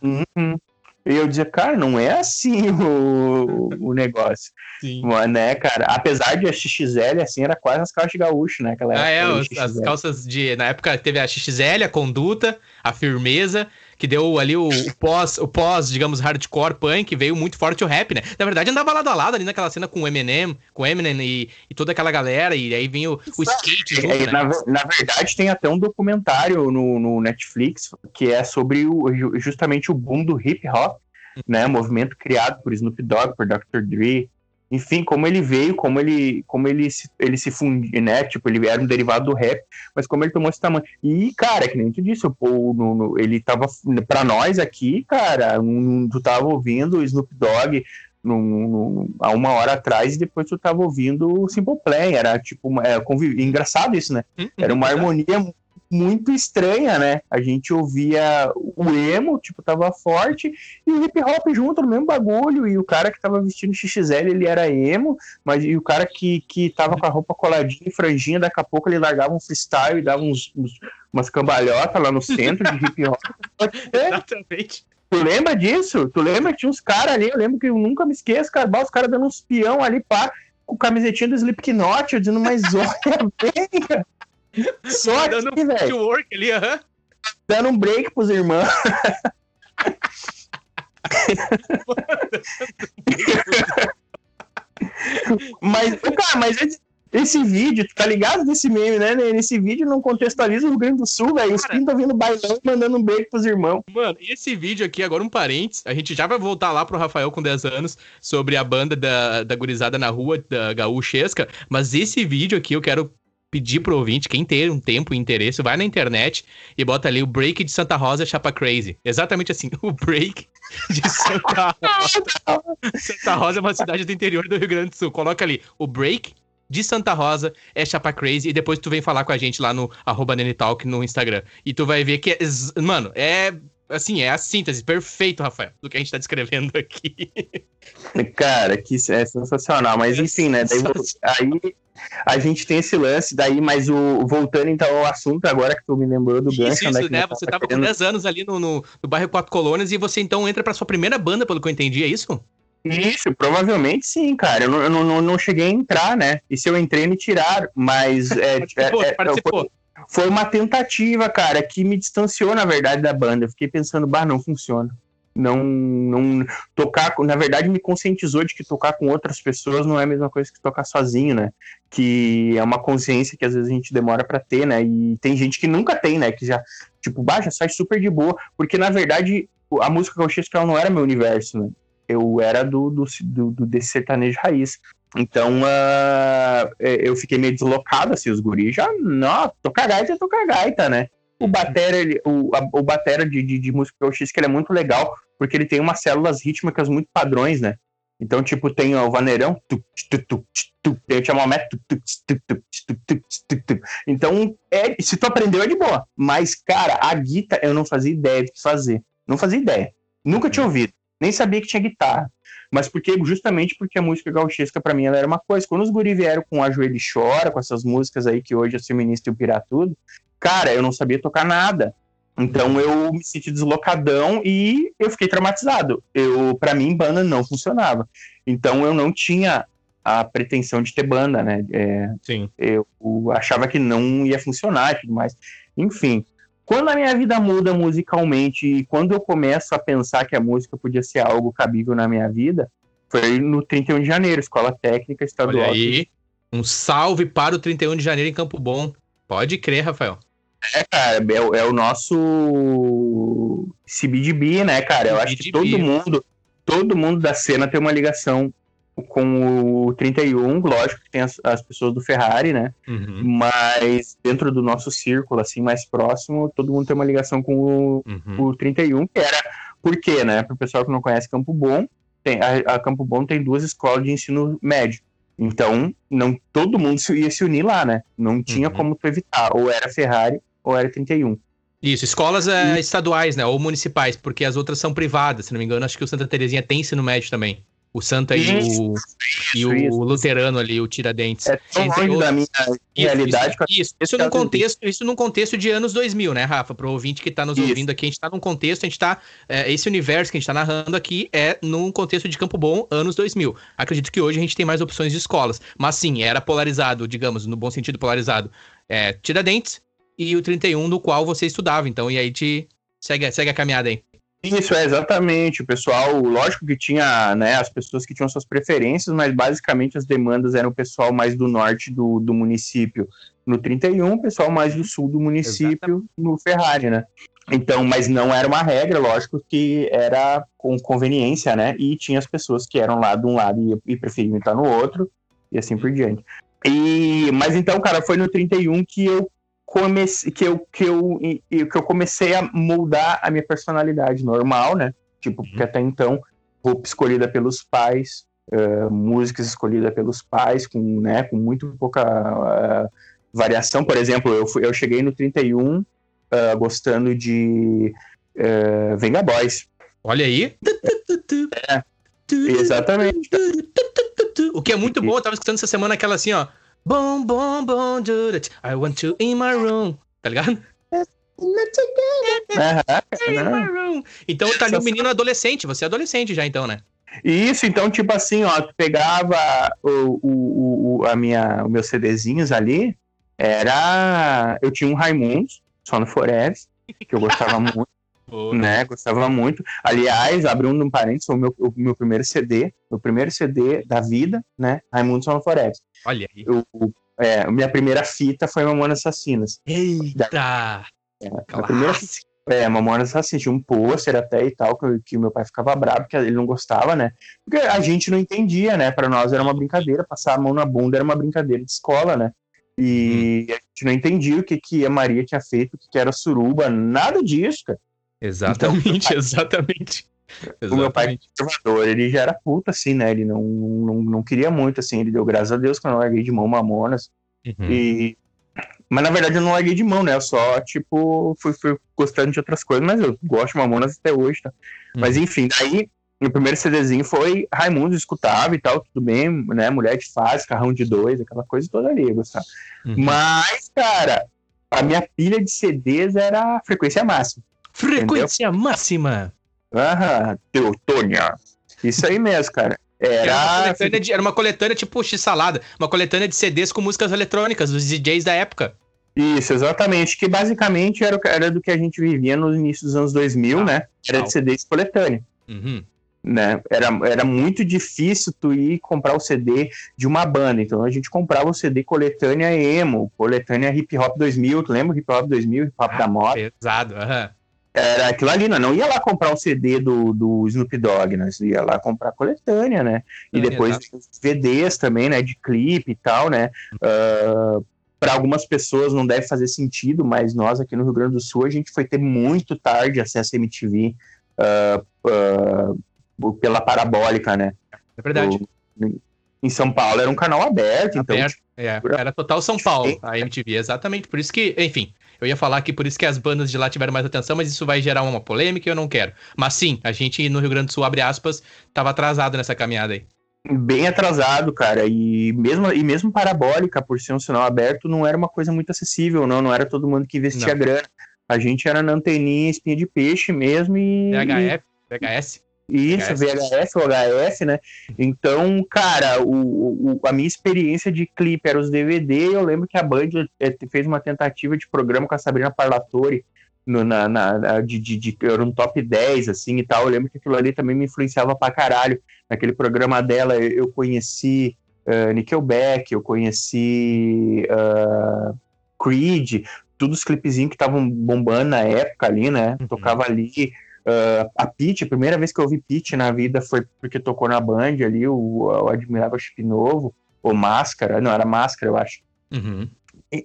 uhum. E eu dizia, cara, não é assim o, o negócio. Sim. Mas, né, cara? Apesar de a XXL, assim, era quase as calças de gaúcho, né? Aquela Ah, é, as calças de. Na época teve a XXL, a conduta, a firmeza, que deu ali o, o pós, o pós, digamos, hardcore punk, veio muito forte o rap, né? Na verdade, andava lado a lado ali naquela cena com o Eminem, com o Eminem e, e toda aquela galera, e aí vinha o, o skate junto, É, né? na, na verdade, tem até um documentário no, no Netflix que é sobre o, ju- justamente o boom do hip hop, né? Movimento criado por Snoop Dogg, por Dr. Dre. Enfim, como ele veio, como ele, como ele se, ele se fundiu, né? Tipo, ele era um derivado do rap, mas como ele tomou esse tamanho. E, cara, que nem tu disse, o, no, ele tava, pra nós aqui, cara, um- tu tava ouvindo o Snoop Dogg num- num- há uma hora atrás e depois tu tava ouvindo o Simple Plan. Era tipo, uma- é, conviv- engraçado isso, né? Hum, Era uma exato. harmonia muito estranha, né? A gente ouvia o emo, tipo, tava forte, e o hip hop junto no mesmo bagulho, e o cara que tava vestindo XXL, ele era emo, mas e o cara que, que tava com a roupa coladinha e franjinha, daqui a pouco ele largava um freestyle e dava uns, uns umas cambalhotas lá no centro de hip hop. Exatamente. Tu lembra disso? Tu lembra que tinha uns caras ali, eu lembro que eu nunca me esqueço, cara, os caras dando uns peão ali, pá, com camisetinha do Slipknot, eu dizendo, mas olha bem. Só dando aqui, velho. ali, aham. Dando um break pros irmãos. mas, cara, mas esse vídeo, tá ligado desse meme, né? Nesse vídeo não contextualiza o Rio Grande do Sul, velho. Os pintos vindo bailando, mandando um beijo pros irmãos. Mano, esse vídeo aqui, agora um parênteses, a gente já vai voltar lá pro Rafael com 10 anos sobre a banda da, da gurizada na rua, da gaúchesca, mas esse vídeo aqui eu quero pedir pro ouvinte, quem ter um tempo e interesse, vai na internet e bota ali o break de Santa Rosa Chapa Crazy. Exatamente assim, o break de Santa Rosa. Santa Rosa é uma cidade do interior do Rio Grande do Sul. Coloca ali o break de Santa Rosa é Chapa Crazy e depois tu vem falar com a gente lá no arroba Nenitalk no Instagram. E tu vai ver que, é, mano, é assim, é a síntese perfeito, Rafael, do que a gente tá descrevendo aqui. Cara, que é sensacional, mas enfim, né? Daí, aí a gente tem esse lance daí, mas o voltando então ao assunto agora que tu me lembrou do gancho, isso, né? né? Você tava querendo... com 10 anos ali no, no, no bairro Quatro Colônias e você então entra pra sua primeira banda, pelo que eu entendi, é isso? Isso, provavelmente sim, cara. Eu não, eu não, não cheguei a entrar, né? E se eu entrei, me tiraram. Mas é, participou, é, é, participou. Foi, foi, uma tentativa, cara, que me distanciou, na verdade, da banda. Eu fiquei pensando, bah, não funciona. Não, não tocar, na verdade, me conscientizou de que tocar com outras pessoas não é a mesma coisa que tocar sozinho, né? Que é uma consciência que às vezes a gente demora para ter, né? E tem gente que nunca tem, né? Que já, tipo, já sai super de boa, porque na verdade a música que eu não era meu universo, né? eu era do, do, do, desse sertanejo raiz. Então uh, eu fiquei meio deslocado, assim, os guris já, não, toca gaita, toca gaita, né? O batera, ele, o, a, o batera de, de, de música que ele é muito legal, porque ele tem umas células rítmicas muito padrões, né? Então, tipo, tem o vaneirão, tem o chamamé, então, é, se tu aprendeu é de boa. Mas, cara, a guita eu não fazia ideia do que fazer. Não fazia ideia. Nunca tinha ouvido nem sabia que tinha guitarra. Mas porque justamente porque a música gauchesca para mim ela era uma coisa. Quando os guri vieram com a Joelho Chora, com essas músicas aí que hoje é feminista e o tudo, cara, eu não sabia tocar nada. Então eu me senti deslocadão e eu fiquei traumatizado. Eu, para mim, banda não funcionava. Então eu não tinha a pretensão de ter banda, né? É, Sim. Eu achava que não ia funcionar e tudo mais. Enfim, quando a minha vida muda musicalmente e quando eu começo a pensar que a música podia ser algo cabível na minha vida, foi no 31 de janeiro, Escola Técnica Estadual. Olha aí, um salve para o 31 de janeiro em Campo Bom. Pode crer, Rafael. É, cara, é, é o nosso CBDB, né, cara? Eu acho que todo mundo, todo mundo da cena tem uma ligação com o 31, lógico que tem as, as pessoas do Ferrari, né? Uhum. Mas dentro do nosso círculo, assim, mais próximo, todo mundo tem uma ligação com o, uhum. o 31, que era. Por quê, né? Para o pessoal que não conhece Campo Bom, tem, a, a, Campo Bom tem duas escolas de ensino médio. Então, não todo mundo ia se unir lá, né? Não tinha uhum. como tu evitar. Ou era Ferrari ou era 31. Isso, escolas é, estaduais, né? Ou municipais, porque as outras são privadas. Se não me engano, acho que o Santa Terezinha tem ensino médio também. O Santa isso, e o, isso, e o isso. Luterano ali, o Tiradentes. É tão longe da minha realidade. Isso, isso, isso, num contexto, isso num contexto de anos 2000, né, Rafa? Para o ouvinte que está nos ouvindo aqui, a gente está num contexto, a gente está... É, esse universo que a gente está narrando aqui é num contexto de Campo Bom, anos 2000. Acredito que hoje a gente tem mais opções de escolas. Mas sim, era polarizado, digamos, no bom sentido polarizado. É, Tiradentes e o 31, do qual você estudava. Então, e aí te... Segue, segue a caminhada aí. Isso, é exatamente. O pessoal, lógico que tinha né, as pessoas que tinham suas preferências, mas basicamente as demandas eram o pessoal mais do norte do, do município no 31, o pessoal mais do sul do município exatamente. no Ferrari, né? Então, mas não era uma regra, lógico que era com conveniência, né? E tinha as pessoas que eram lá de um lado e, e preferiam estar no outro, e assim por diante. E, mas então, cara, foi no 31 que eu comecei, que eu, que eu, que eu comecei a moldar a minha personalidade normal, né? Tipo, uhum. porque até então, roupa escolhida pelos pais, uh, músicas escolhidas pelos pais, com, né, com muito pouca uh, variação. Por exemplo, eu, fui, eu cheguei no 31 uh, gostando de uh, Venga Boys. Olha aí. É, exatamente. O que é muito bom, eu tava escutando essa semana aquela assim, ó. Bom, bom, bom, do it. I want to in my room. Tá ligado? In my room. Então tá ali o menino adolescente, você é adolescente já então, né? Isso, então, tipo assim, ó, tu pegava o, o, o, a minha, os meus CDzinhos ali, era. Eu tinha um Raimundo, só no Forever, que eu gostava muito. Né? Gostava muito. Aliás, abrindo um parênteses, o meu, o meu primeiro CD, meu primeiro CD da vida, né? Raimundo São Forever. Olha aí. Eu, é, minha primeira fita foi Mamonas Assassinas. Eita! É, a primeira é, Mamonas Assassinas, tinha um pôster até e tal, que, que meu pai ficava bravo, porque ele não gostava, né? Porque a gente não entendia, né? Para nós era uma brincadeira, passar a mão na bunda era uma brincadeira de escola, né? E hum. a gente não entendia o que, que a Maria tinha feito, o que, que era suruba, nada disso, cara. Exatamente, então, exatamente. O meu pai conservador, ele já era puto, assim, né? Ele não, não, não queria muito, assim. Ele deu graças a Deus quando eu larguei de mão Mamonas. Uhum. E... Mas na verdade eu não larguei de mão, né? Eu só, tipo, fui, fui gostando de outras coisas, mas eu gosto de Mamonas até hoje, tá? Uhum. Mas enfim, daí meu primeiro CDzinho foi Raimundo, escutava e tal, tudo bem, né? Mulher de fase, carrão de dois, aquela coisa toda ali, eu gostava. Uhum. Mas, cara, a minha pilha de CDs era frequência máxima. Frequência entendeu? máxima! Aham, Teutônia. Isso aí mesmo, cara. Era... Era, uma coletânea, de, era uma coletânea tipo X-Salada, uma coletânea de CDs com músicas eletrônicas dos DJs da época. Isso, exatamente. Que basicamente era, era do que a gente vivia no início dos anos 2000, ah, né? Era de CDs coletânea. Uhum. Né? Era, era muito difícil tu ir comprar o CD de uma banda. Então a gente comprava o CD coletânea emo, coletânea hip hop 2000. Tu lembra hip hop 2000, hip hop ah, da moda? Pesado, aham. Uhum era aquilo ali, não, não ia lá comprar o CD do, do Snoop Dogg, né? Ia lá comprar coletânea, né? E depois os CDs também, né? De clipe e tal, né? Uh, ah, para algumas pessoas não deve fazer sentido, mas nós aqui no Rio Grande do Sul a gente foi ter muito tarde acesso à MTV uh, uh, pela parabólica, né? É verdade. O, em São Paulo era um canal aberto, então, aberto então. É, era total São Paulo, a MTV, exatamente. Por isso que, enfim, eu ia falar que por isso que as bandas de lá tiveram mais atenção, mas isso vai gerar uma polêmica e eu não quero. Mas sim, a gente no Rio Grande do Sul, abre aspas, estava atrasado nessa caminhada aí. Bem atrasado, cara. E mesmo, e mesmo parabólica, por ser um sinal aberto, não era uma coisa muito acessível, não. Não era todo mundo que investia não. grana. A gente era na anteninha, espinha de peixe mesmo e. VHF, VHS. Isso, VHS ou HS, né? Então, cara, o, o, a minha experiência de clipe era os DVD. Eu lembro que a Band é, fez uma tentativa de programa com a Sabrina Parlatore no, na, na, de, de, de, era um top 10, assim e tal. Eu lembro que aquilo ali também me influenciava pra caralho. Naquele programa dela, eu conheci uh, Nickelback, eu conheci uh, Creed, todos os clipezinhos que estavam bombando na época ali, né? Uhum. Tocava ali. Uh, a Pete, a primeira vez que eu ouvi Pete na vida foi porque tocou na Band ali, o, o Admirável Chip Novo, ou Máscara, não, era Máscara, eu acho. Uhum.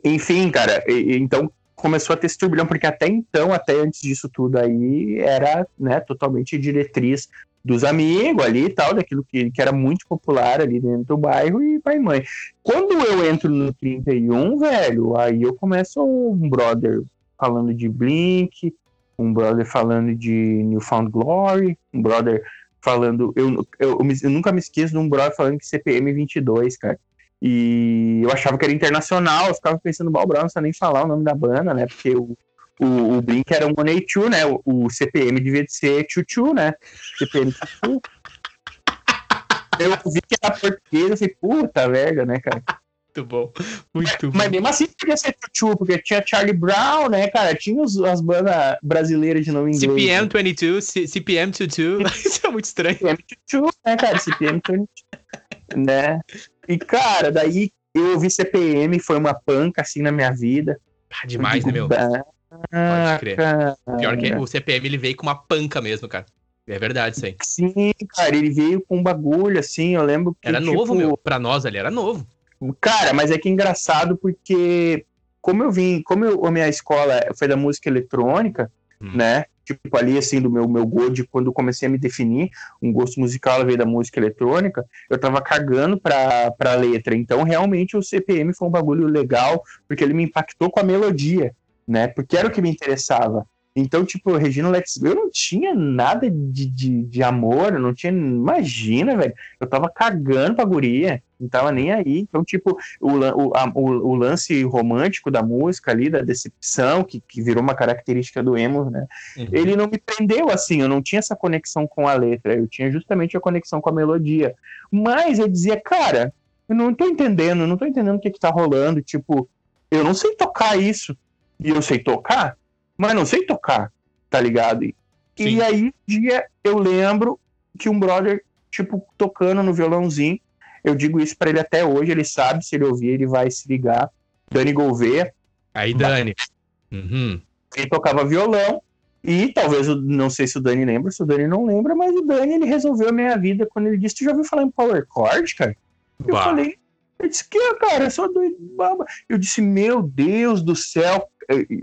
Enfim, cara, e, então começou a ter esse turbilhão, porque até então, até antes disso tudo aí, era né, totalmente diretriz dos amigos ali e tal, daquilo que, que era muito popular ali dentro do bairro e pai e mãe. Quando eu entro no 31, velho, aí eu começo um brother falando de Blink, um brother falando de Newfound Glory, um brother falando. Eu, eu, eu, nunca me esqueço de um brother falando que CPM 22, cara. E eu achava que era internacional, eu ficava pensando, Brown não precisa nem falar o nome da banda, né? Porque o, o, o Blink era um 182, né? O, o CPM devia ser Chuchu, né? CPM Chuchu. eu vi que era português, eu falei, puta merda, né, cara? Muito bom. Muito mas, bom. Mas mesmo assim podia ser Chuchu, porque tinha Charlie Brown, né, cara? Tinha os, as bandas brasileiras de nome inglês. CPM 22, né? CPM 22. Isso é muito estranho. CPM 22, né, cara? CPM 22. né? E, cara, daí eu ouvi CPM, foi uma panca assim na minha vida. Ah, demais, né, meu? Pode crer. Cara. Pior que o CPM ele veio com uma panca mesmo, cara. É verdade isso aí. Sim, cara, ele veio com um bagulho, assim, eu lembro que. Era tipo... novo, meu. Pra nós ali era novo. Cara, mas é que é engraçado porque, como eu vim, como eu, a minha escola foi da música eletrônica, hum. né? tipo ali assim do meu meu gosto quando comecei a me definir um gosto musical veio da música eletrônica eu tava cagando pra, pra letra então realmente o CPM foi um bagulho legal porque ele me impactou com a melodia né porque era o que me interessava então, tipo, Regina Lex, eu não tinha nada de, de, de amor, eu não tinha. Imagina, velho. Eu tava cagando pra guria, não tava nem aí. Então, tipo, o, o, a, o, o, lance romântico da música ali, da decepção, que, que virou uma característica do emo, né? Uhum. Ele não me prendeu assim, eu não tinha essa conexão com a letra, eu tinha justamente a conexão com a melodia. Mas eu dizia, cara, eu não tô entendendo, eu não tô entendendo o que que tá rolando. Tipo, eu não sei tocar isso. E eu sei tocar, mas não sei tocar, tá ligado? E, e aí, dia, eu lembro que um brother, tipo, tocando no violãozinho, eu digo isso para ele até hoje, ele sabe, se ele ouvir, ele vai se ligar. Dani Gouveia. Aí, Dani. Uhum. Ele tocava violão, e talvez, não sei se o Dani lembra, se o Dani não lembra, mas o Dani, ele resolveu a minha vida quando ele disse, tu já ouviu falar em Power Chord, cara? Eu bah. falei, ele disse, que, cara, eu sou doido, baba. Eu disse, meu Deus do céu,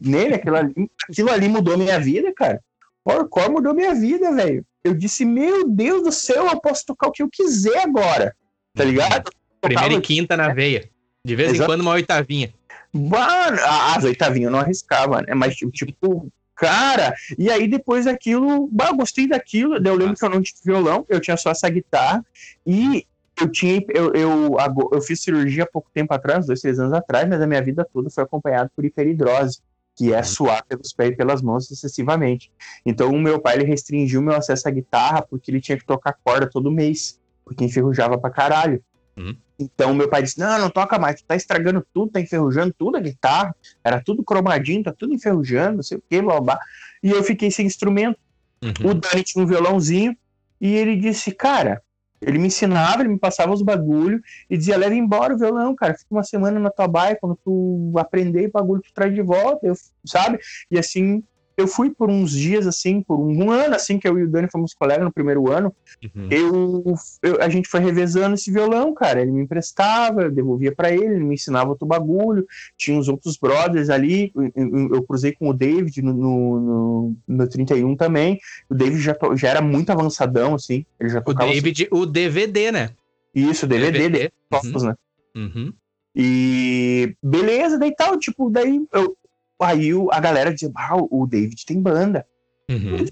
nele, aquilo ali, aquilo ali mudou minha vida, cara. Powercore mudou minha vida, velho. Eu disse, meu Deus do céu, eu posso tocar o que eu quiser agora. Tá ligado? Primeira e quinta na veia. De vez Exato. em quando uma oitavinha. Mano, as oitavinhas eu não arriscava, né? Mas, tipo, cara, e aí depois daquilo, bah, gostei daquilo. Eu lembro Nossa. que eu não tinha violão, eu tinha só essa guitarra. E eu tinha eu, eu, eu, fiz cirurgia há pouco tempo atrás, dois, três anos atrás, mas a minha vida toda foi acompanhada por hiperidrose, que é uhum. suar pelos pés e pelas mãos excessivamente. Então o meu pai ele restringiu meu acesso à guitarra porque ele tinha que tocar corda todo mês, porque enferrujava pra caralho. Uhum. Então meu pai disse: Não, não toca mais, tu tá estragando tudo, tá enferrujando tudo a guitarra, era tudo cromadinho, tá tudo enferrujando, não sei o que, blá, blá. E eu fiquei sem instrumento. Uhum. O Dani tinha um violãozinho e ele disse: Cara, ele me ensinava, ele me passava os bagulho e dizia: leva embora o violão, cara. Fica uma semana na tua baia, quando tu aprender o bagulho, tu traz de volta, eu, sabe? E assim eu fui por uns dias, assim, por um ano, assim, que eu e o Dani fomos colegas no primeiro ano. Uhum. Eu, eu, a gente foi revezando esse violão, cara. Ele me emprestava, eu devolvia para ele, ele me ensinava outro bagulho. Tinha uns outros brothers ali. Eu, eu cruzei com o David no, no, no, no 31 também. O David já, já era muito avançadão, assim. Ele já o David, assim. o DVD, né? Isso, DVD, DVD. Uhum. né? Uhum. E beleza, daí tal, tipo, daí eu, aí a galera dizia, ah, o David tem banda. Uhum.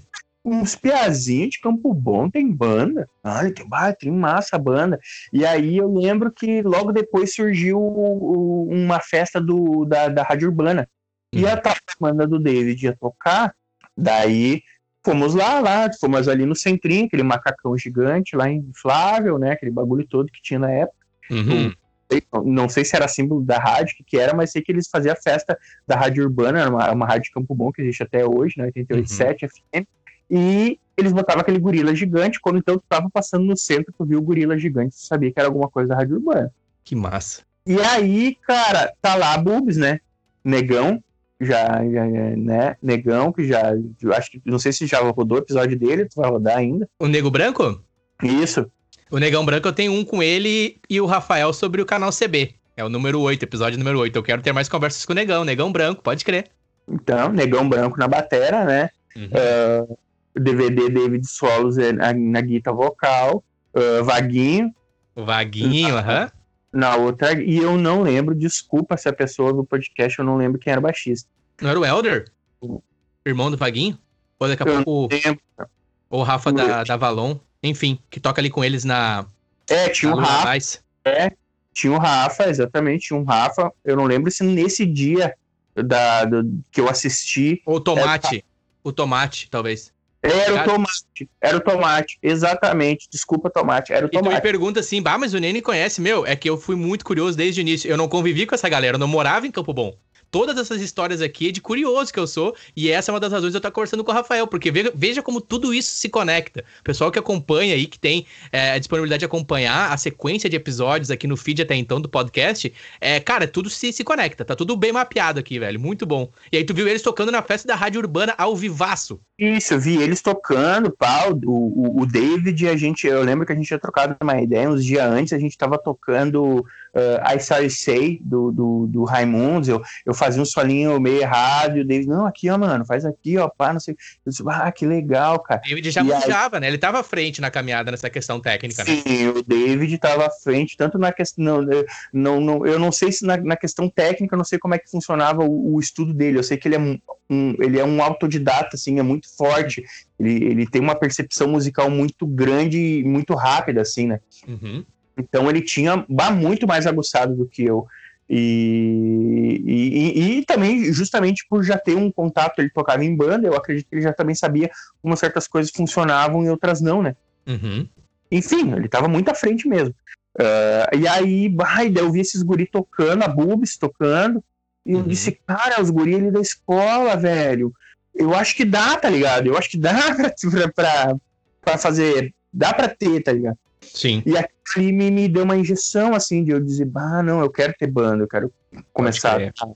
Uns piazinhos de Campo Bom tem banda. Ah, tem, ah, tem massa a banda. E aí eu lembro que logo depois surgiu uma festa do, da, da Rádio Urbana. Uhum. E a banda do David ia tocar. Daí fomos lá, lá, fomos ali no centrinho, aquele macacão gigante lá inflável, né? Aquele bagulho todo que tinha na época. Uhum não sei se era símbolo da rádio, que, que era, mas sei que eles faziam a festa da Rádio Urbana, uma, uma rádio de Campo Bom, que existe até hoje, né, 88.7 uhum. FM, e eles botavam aquele gorila gigante, quando então tu tava passando no centro, tu viu o gorila gigante, tu sabia que era alguma coisa da Rádio Urbana. Que massa. E aí, cara, tá lá Bubs, né, Negão, já, já, né, Negão, que já, acho que, não sei se já rodou o episódio dele, tu vai rodar ainda. O Nego Branco? Isso. O Negão Branco eu tenho um com ele e o Rafael sobre o canal CB. É o número 8, episódio número 8. Eu quero ter mais conversas com o Negão, Negão Branco, pode crer. Então, Negão Branco na batera, né? Uhum. Uh, ah, DVD David Solos na, na guitarra vocal. Uh, Vaguinho. O Vaguinho, aham. Na outra, e eu não lembro, desculpa se a pessoa do podcast, eu não lembro quem era o baixista. Não era o Elder? Irmão do Vaguinho? Ou daqui a eu pouco. Ou o Rafa da, da Valon? Enfim, que toca ali com eles na. É, tinha o Rafa. Mais. É, tinha o Rafa, exatamente, tinha um Rafa. Eu não lembro se nesse dia da, do, que eu assisti. O Tomate. Era... O Tomate, talvez. Era o tomate, era o tomate, exatamente. Desculpa, tomate, era o tomate. E tu me pergunta assim, bah, mas o Nene conhece, meu, é que eu fui muito curioso desde o início. Eu não convivi com essa galera, eu não morava em Campo Bom todas essas histórias aqui de curioso que eu sou, e essa é uma das razões de eu estar conversando com o Rafael, porque veja, como tudo isso se conecta. O pessoal que acompanha aí, que tem é, a disponibilidade de acompanhar a sequência de episódios aqui no feed até então do podcast, é, cara, tudo se, se conecta, tá tudo bem mapeado aqui, velho, muito bom. E aí tu viu eles tocando na festa da Rádio Urbana ao vivaço. Isso, eu vi eles tocando, pau, o, o, David, a gente, eu lembro que a gente tinha trocado uma ideia uns dias antes, a gente tava tocando uh, I You Say, do, do, do eu, eu fazia um solinho meio errado, e o David, não, aqui, ó, mano, faz aqui, ó, pá, não sei. Eu disse, ah, que legal, cara. O David já manjava, aí... né? Ele tava à frente na caminhada nessa questão técnica, Sim, né? Sim, o David tava à frente, tanto na questão. Não, não, eu não sei se na, na questão técnica, eu não sei como é que funcionava o, o estudo dele. Eu sei que ele é um, um, ele é um autodidata, assim, é muito forte. Ele, ele tem uma percepção musical muito grande e muito rápida, assim, né? Uhum. Então ele tinha muito mais aguçado do que eu. E, e, e, também, justamente por já ter um contato, ele tocava em banda, eu acredito que ele já também sabia como certas coisas funcionavam e outras não, né? Uhum. Enfim, ele estava muito à frente mesmo. Uh, e aí, vai, eu vi esses guri tocando, a Bubis tocando, e eu uhum. disse, cara, os guri ali da escola, velho, eu acho que dá, tá ligado? Eu acho que dá pra, pra, pra fazer, dá pra ter, tá ligado? Sim. E aqui me, me deu uma injeção, assim, de eu dizer, ah, não, eu quero ter banda, eu quero começar a,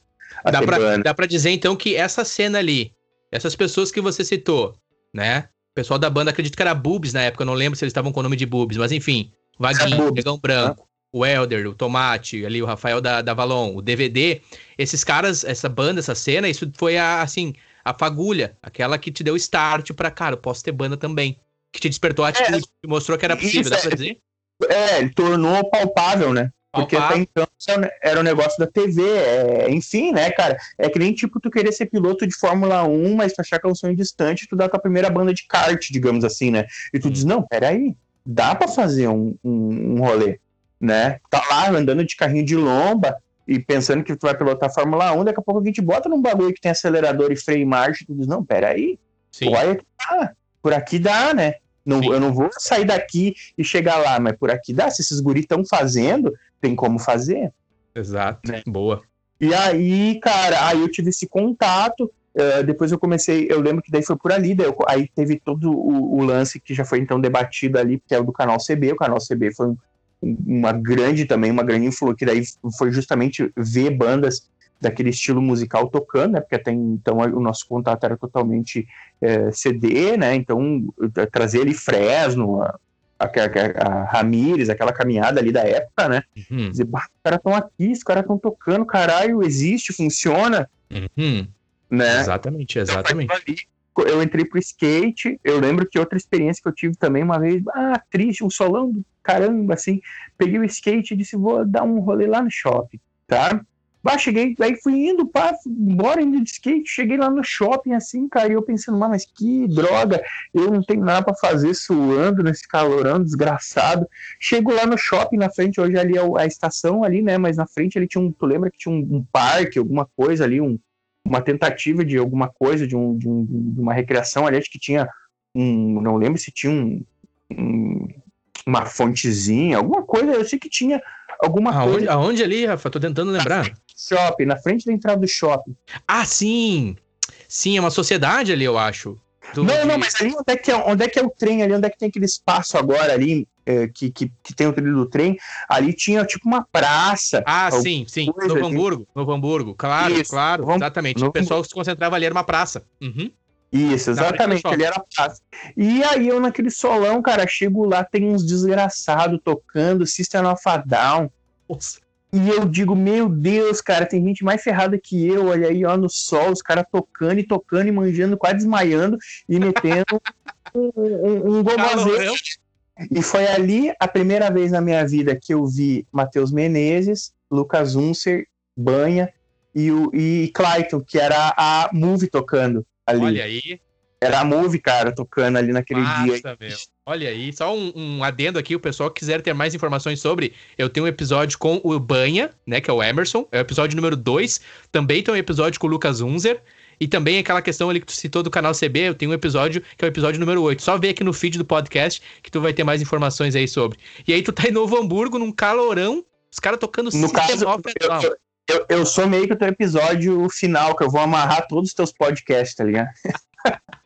a dá ter pra, banda. Dá pra dizer, então, que essa cena ali, essas pessoas que você citou, né? O pessoal da banda, acredito que era Boobs na época, eu não lembro se eles estavam com o nome de Boobs, mas enfim, Vaguinho, Negão Branco, o Elder, o Tomate, ali o Rafael da, da Valon, o DVD, esses caras, essa banda, essa cena, isso foi a, assim, a fagulha, aquela que te deu start pra, cara, eu posso ter banda também que te despertou a atitude, é, que mostrou que era possível, dá pra é, dizer? É, ele tornou palpável, né? Porque até então era um negócio da TV, é, enfim, né, cara? É que nem tipo tu querer ser piloto de Fórmula 1, mas tu achar que é um sonho distante, tu dá tua primeira banda de kart, digamos assim, né? E tu diz, não, peraí, dá pra fazer um, um, um rolê, né? Tá lá andando de carrinho de lomba e pensando que tu vai pilotar Fórmula 1, daqui a pouco a gente bota num bagulho que tem acelerador e freio e marcha, tu diz, não, peraí, Sim. olha que tá, por aqui dá, né? Não, eu não vou sair daqui e chegar lá, mas por aqui dá. Se esses guris estão fazendo, tem como fazer. Exato. Né? Boa. E aí, cara, aí eu tive esse contato. Uh, depois eu comecei, eu lembro que daí foi por ali, daí eu, aí teve todo o, o, lance que já foi então debatido ali, que é o do canal CB. O canal CB foi um, uma grande também, uma grande influência, que daí foi justamente ver bandas daquele estilo musical tocando, né? Porque até então o nosso contato era totalmente é, CD, né? Então trazer ali Fresno, a, a, a, a Ramires, aquela caminhada ali da época, né? Uhum. Dizer, os caras estão aqui, os caras estão tocando, caralho, existe, funciona. Uhum. Né? Exatamente, exatamente. Então, eu entrei pro skate, eu lembro que outra experiência que eu tive também uma vez, ah, triste, um solão do caramba, assim, peguei o skate e disse, vou dar um rolê lá no shopping, tá? Bah, cheguei, aí fui indo, pá, embora indo de skate, cheguei lá no shopping assim, cara, e eu pensando, mas que droga, eu não tenho nada para fazer suando nesse calorão desgraçado. Chego lá no shopping, na frente, hoje ali é a estação ali, né, mas na frente ele tinha um, tu lembra que tinha um, um parque, alguma coisa ali, um, uma tentativa de alguma coisa, de, um, de, um, de uma recreação ali, acho que tinha um, não lembro se tinha um, um uma fontezinha, alguma coisa, eu sei que tinha alguma aonde, coisa. Aonde ali, Rafa? Tô tentando lembrar. Shopping, na frente da entrada do shopping. Ah, sim! Sim, é uma sociedade ali, eu acho. Do... Não, não, mas ali onde é, que é, onde é que é o trem ali, onde é que tem aquele espaço agora ali, é, que, que, que, tem o trilho do trem, ali tinha tipo uma praça. Ah, sim, sim. Novo assim. Hamburgo, Novo Hamburgo, claro, Isso, claro, Novo, exatamente. Novo... O pessoal se concentrava ali, era uma praça. Uhum. Isso, exatamente, ele era praça. E aí eu naquele solão, cara, chego lá, tem uns desgraçados tocando System of a Down. Nossa. E eu digo, meu Deus, cara, tem gente mais ferrada que eu. Olha aí, ó, no sol, os caras tocando e tocando e manjando, quase desmaiando e metendo um, um, um E foi ali a primeira vez na minha vida que eu vi Matheus Menezes, Lucas Unser, Banha e, o, e Clayton, que era a Move tocando ali. Olha aí. Era a Move, cara, tocando ali naquele Massa, dia. Meu. Olha aí, só um, um, adendo aqui, o pessoal que quiser ter mais informações sobre, eu tenho um episódio com o Banha, né, que é o Emerson, é o episódio número 2, também tem um episódio com o Lucas Unzer, e também aquela questão ali que tu citou do canal CB, eu tenho um episódio que é o episódio número 8. Só vê aqui no feed do podcast que tu vai ter mais informações aí sobre. E aí tu tá em Novo Hamburgo, num calorão, os caras tocando no caso, eu, eu, eu, sou meio que o teu episódio final, que eu vou amarrar todos os teus podcasts, tá ligado?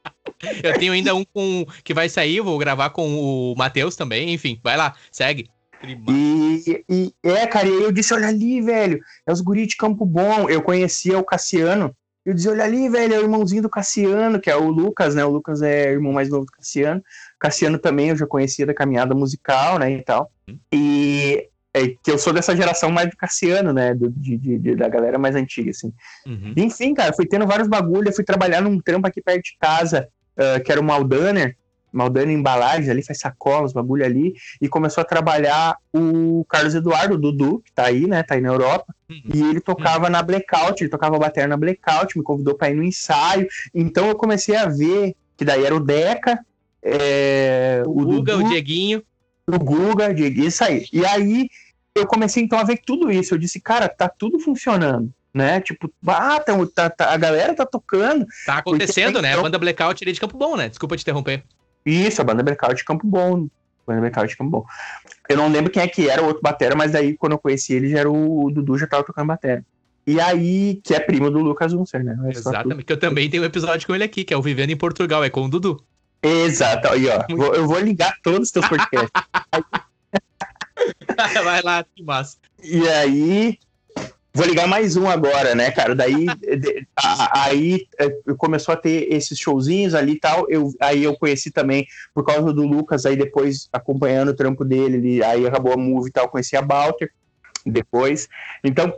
Eu tenho ainda um com que vai sair, vou gravar com o Matheus também, enfim, vai lá, segue. E, e, é, cara, e aí eu disse, olha ali, velho, é os guri de Campo Bom. Eu conhecia o Cassiano. Eu dizia, olha ali, velho, é o irmãozinho do Cassiano, que é o Lucas, né? O Lucas é irmão mais novo do Cassiano. Cassiano também eu já conhecia da caminhada musical, né, e tal. Hum. E é, que eu sou dessa geração mais do Cassiano, né? Do, de, de, da galera mais antiga, assim. Uhum. Enfim, cara, fui tendo vários bagulho, fui trabalhar num trampo aqui perto de casa, uh, que era o Maldaner, Maldaner Embalagens, ali faz sacolas, bagulho ali, e começou a trabalhar o Carlos Eduardo, o Dudu, que tá aí, né? Tá aí na Europa, uhum. e ele tocava uhum. na Blackout, ele tocava bateria na Blackout, me convidou pra ir no ensaio. Então eu comecei a ver que daí era o Deca, é, o Guga, Dudu, o Dieguinho. O Guga, Dieguinho, isso aí. E aí eu comecei então a ver tudo isso. Eu disse, cara, tá tudo funcionando. Né? Tipo, ah, tá, tá, tá a galera tá tocando. Tá acontecendo, né? A banda Blackout é de Campo Bom, né? Desculpa te interromper. Isso, a banda Blackout de Campo Bom. Banda Blackout de Campo Bom. Eu não lembro quem é que era o outro batera, mas daí quando eu conheci ele, já era o, o Dudu, já tava tocando batera. E aí, que é primo do Lucas Unser, né? É Exatamente, que eu também tenho um episódio com ele aqui, que é o Vivendo em Portugal, é com o Dudu. Exato, aí ó, vou, eu vou ligar todos os teus podcasts. Vai lá, que massa. E aí, vou ligar mais um agora, né, cara? Daí, aí é, começou a ter esses showzinhos ali e tal. Eu, aí eu conheci também, por causa do Lucas, aí depois acompanhando o trampo dele, ele, aí acabou a Move e tal, conheci a Balter depois. Então,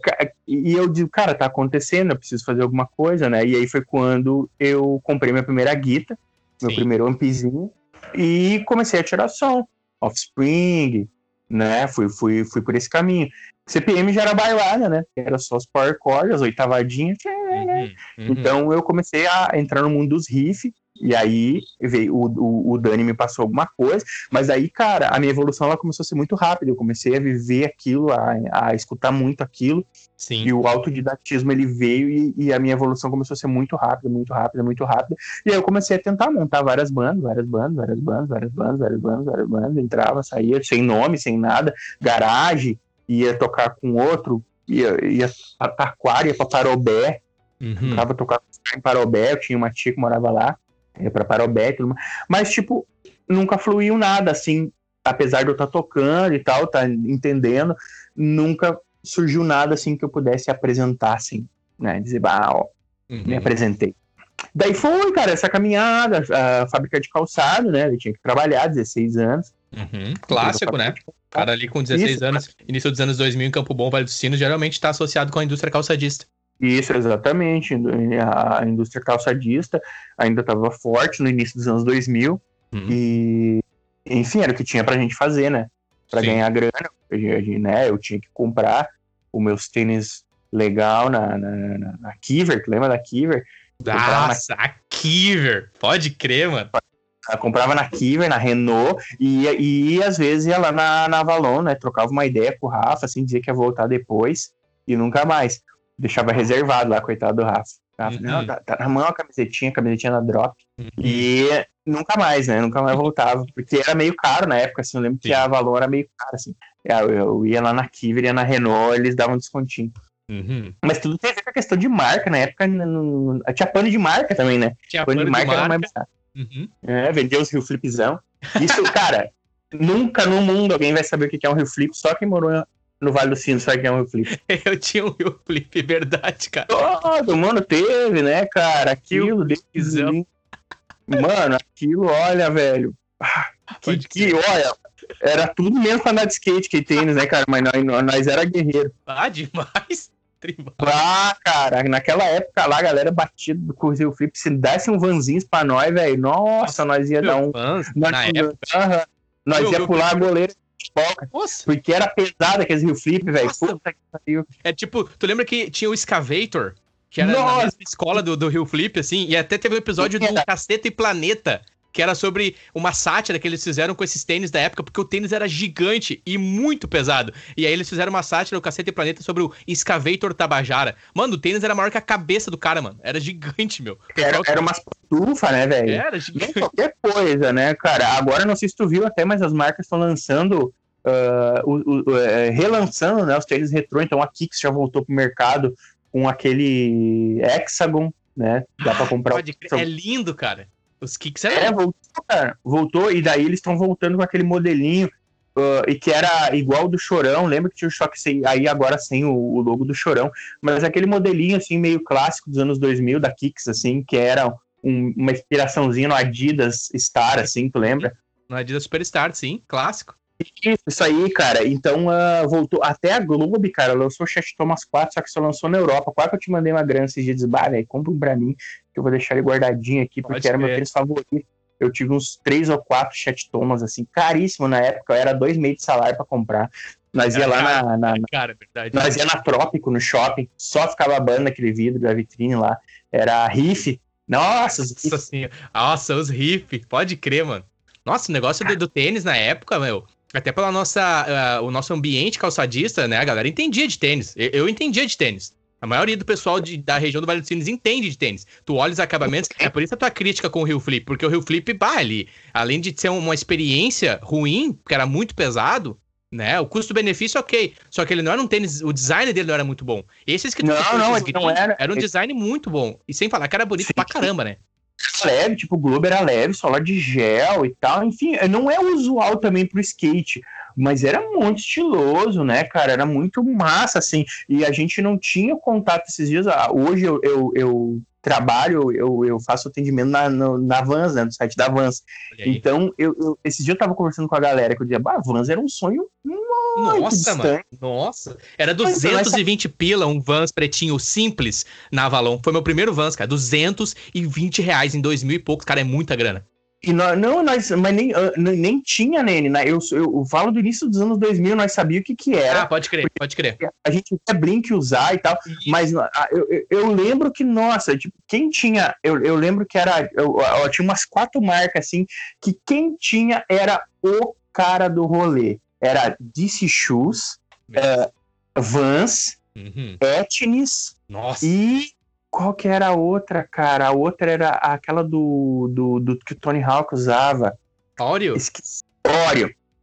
e eu digo, cara, tá acontecendo, eu preciso fazer alguma coisa, né? E aí foi quando eu comprei minha primeira guita, meu Sim. primeiro ampzinho, e comecei a tirar som. Offspring, né? Fui, fui, fui por esse caminho. CPM já era bailada, né? Era só os power chords, as oitavadinhas. Uhum, uhum. Então eu comecei a entrar no mundo dos riffs e aí veio o, o, o, Dani me passou alguma coisa, mas aí, cara, a minha evolução ela começou a ser muito rápida. Eu comecei a viver aquilo, a, a escutar muito aquilo. Sim. E o autodidatismo ele veio e, e, a minha evolução começou a ser muito rápida, muito rápida, muito rápida. E aí eu comecei a tentar montar várias bandas, várias bandas, várias bandas, várias bandas, várias bandas, várias bandas. Entrava, saía, sem nome, sem nada, garagem, ia tocar com outro, ia, ia pra Taquara, ia pra Parobé. Uhum. Tava tocando em Parobé, eu tinha uma tia que morava lá para Parobé tudo mais. Mas, tipo, nunca fluiu nada, assim, apesar de eu estar tá tocando e tal, tá entendendo, nunca surgiu nada, assim, que eu pudesse apresentar, assim, né? Dizer, ah, ó, uhum. me apresentei. Daí foi, cara, essa caminhada, a fábrica de calçado, né? Eu tinha que trabalhar, 16 anos. Uhum. Clássico, né? O cara ali com 16 Isso, anos, início dos anos 2000 em Campo Bom, Vale do Sino, geralmente está associado com a indústria calçadista. Isso, exatamente. A indústria calçadista ainda estava forte no início dos anos 2000. Uhum. E, enfim, era o que tinha pra gente fazer, né? Pra Sim. ganhar grana. Né? Eu tinha que comprar os meus tênis legal na, na, na, na Kiver. Tu lembra da Kiver? Nossa, na... a Kiver! Pode crer, mano. Eu comprava na Kiver, na Renault, e, e, e às vezes ia lá na, na Avalon, né? Trocava uma ideia com o Rafa, assim, dizia que ia voltar depois, e nunca mais deixava reservado lá, coitado do Rafa. Rafa uhum. Não, tá, tá, na mão a camisetinha, a camisetinha na drop. Uhum. E nunca mais, né? Nunca mais voltava. Porque era meio caro na época, assim. Eu lembro Sim. que a Valor era meio cara, assim. Eu, eu ia lá na Kiver, ia na Renault, eles davam descontinho. Uhum. Mas tudo tem a ver com a questão de marca. Na época no, tinha pano de marca também, né? Tinha pano, pano de, marca de marca era mais uhum. É, vendeu os Rio Flipzão. Isso, cara, nunca no mundo alguém vai saber o que é um Rio Flip, só quem morou no Vale do Sino, sabe que é um Rio Flip? Eu tinha um Rio Flip, verdade, cara. Todo mundo teve, né, cara? Aquilo, decisão. Mano, aquilo, olha, velho. Que, que, olha, era tudo mesmo pra andar de skate que tênis, né, cara? Mas nós, nós era guerreiro. Ah, demais. Ah, cara, naquela época lá, a galera batia com o Rio Flip. Se desse um vanzinho pra nós, velho, nossa, nós ia dar um. Nós, na época. nós ia pular a goleira nossa. Porque era pesado aqueles Rio Flip, velho. É tipo, tu lembra que tinha o Excavator? Que era Nossa. na escola do, do Rio Flip, assim, e até teve um episódio do Caceta e Planeta, que era sobre uma sátira que eles fizeram com esses tênis da época, porque o tênis era gigante e muito pesado. E aí eles fizeram uma sátira, o Caceta e Planeta, sobre o Excavator Tabajara. Mano, o tênis era maior que a cabeça do cara, mano. Era gigante, meu. Era, era umas pantufas, né, velho? Era gigante. Nem qualquer coisa, né, cara? Agora, não sei se tu viu até, mas as marcas estão lançando uh, o, o, é, relançando né, os tênis retrô, então a Kicks já voltou pro mercado com aquele Hexagon, né? Dá ah, pra comprar. Pode o... É lindo, cara. Os Kicks é, é voltou, cara. Voltou, e daí eles estão voltando com aquele modelinho. Uh, e que era igual do Chorão, lembra que tinha o choque sem, aí agora sem o, o, logo do Chorão, mas aquele modelinho assim meio clássico dos anos 2000 da Kicks assim, que era um, uma inspiraçãozinha no Adidas Star assim, tu lembra? No Adidas Superstar, sim, clássico. Isso, isso aí, cara. Então, uh, voltou. Até a Globo, cara, lançou o Chat Thomas 4, só que só lançou na Europa. Qual que eu te mandei uma grana esses dias? Bah, velho, compra um pra mim, que eu vou deixar ele guardadinho aqui, porque Pode era ver. meu tênis favorito. Eu tive uns três ou quatro Chat Thomas, assim, caríssimo na época. Era dois meses de salário pra comprar. Nós ia lá na, na, cara, é verdade. Nós ia na Trópico, no shopping, só ficava banda aquele vidro da vitrine lá. Era riff. Nossa, Nossa, assim, Nossa, os riff. Pode crer, mano. Nossa, o negócio do, do tênis na época, meu. Até pela nossa, uh, o nosso ambiente calçadista, né? A galera entendia de tênis. Eu, eu entendia de tênis. A maioria do pessoal de, da região do Vale dos Sinos entende de tênis. Tu olha os acabamentos, é por isso a tua crítica com o Rio Flip, porque o Rio Flip, bah, ali, além de ser uma experiência ruim, porque era muito pesado, né? O custo-benefício, ok. Só que ele não era um tênis, o design dele não era muito bom. Esses que tu não, não, não era. Era um design muito bom. E sem falar que era bonito Sim. pra caramba, né? Leve, tipo, o Globo era leve, sola de gel e tal. Enfim, não é usual também pro skate, mas era muito estiloso, né, cara? Era muito massa, assim. E a gente não tinha contato esses dias. Ah, hoje eu, eu, eu trabalho, eu, eu faço atendimento na, no, na Vans, né, no site da Vans. Então, eu, eu, esse dia eu tava conversando com a galera que eu dizia, bah, Vans era um sonho nossa, distante. mano. Nossa. Era 220 essa... pila um Vans pretinho simples na Avalon. Foi meu primeiro Vans, cara. 220 reais em dois mil e poucos. Cara, é muita grana. E nós, não, nós, mas nem, uh, nem tinha, Nene. Né? Eu, eu, eu, falo do início dos anos 2000, nós sabíamos o que, que era. Ah, pode crer, pode crer. A gente quer blink usar e tal, mas eu, eu, eu, lembro que, nossa, tipo, quem tinha. Eu, eu lembro que era. Eu, eu, tinha umas quatro marcas assim, que quem tinha era o cara do rolê. Era DC Shoes, uh, Vans, uhum. Etnis Nossa. e qual que era a outra, cara? A outra era aquela do, do, do que o Tony Hawk usava. Oreo? Esqueci.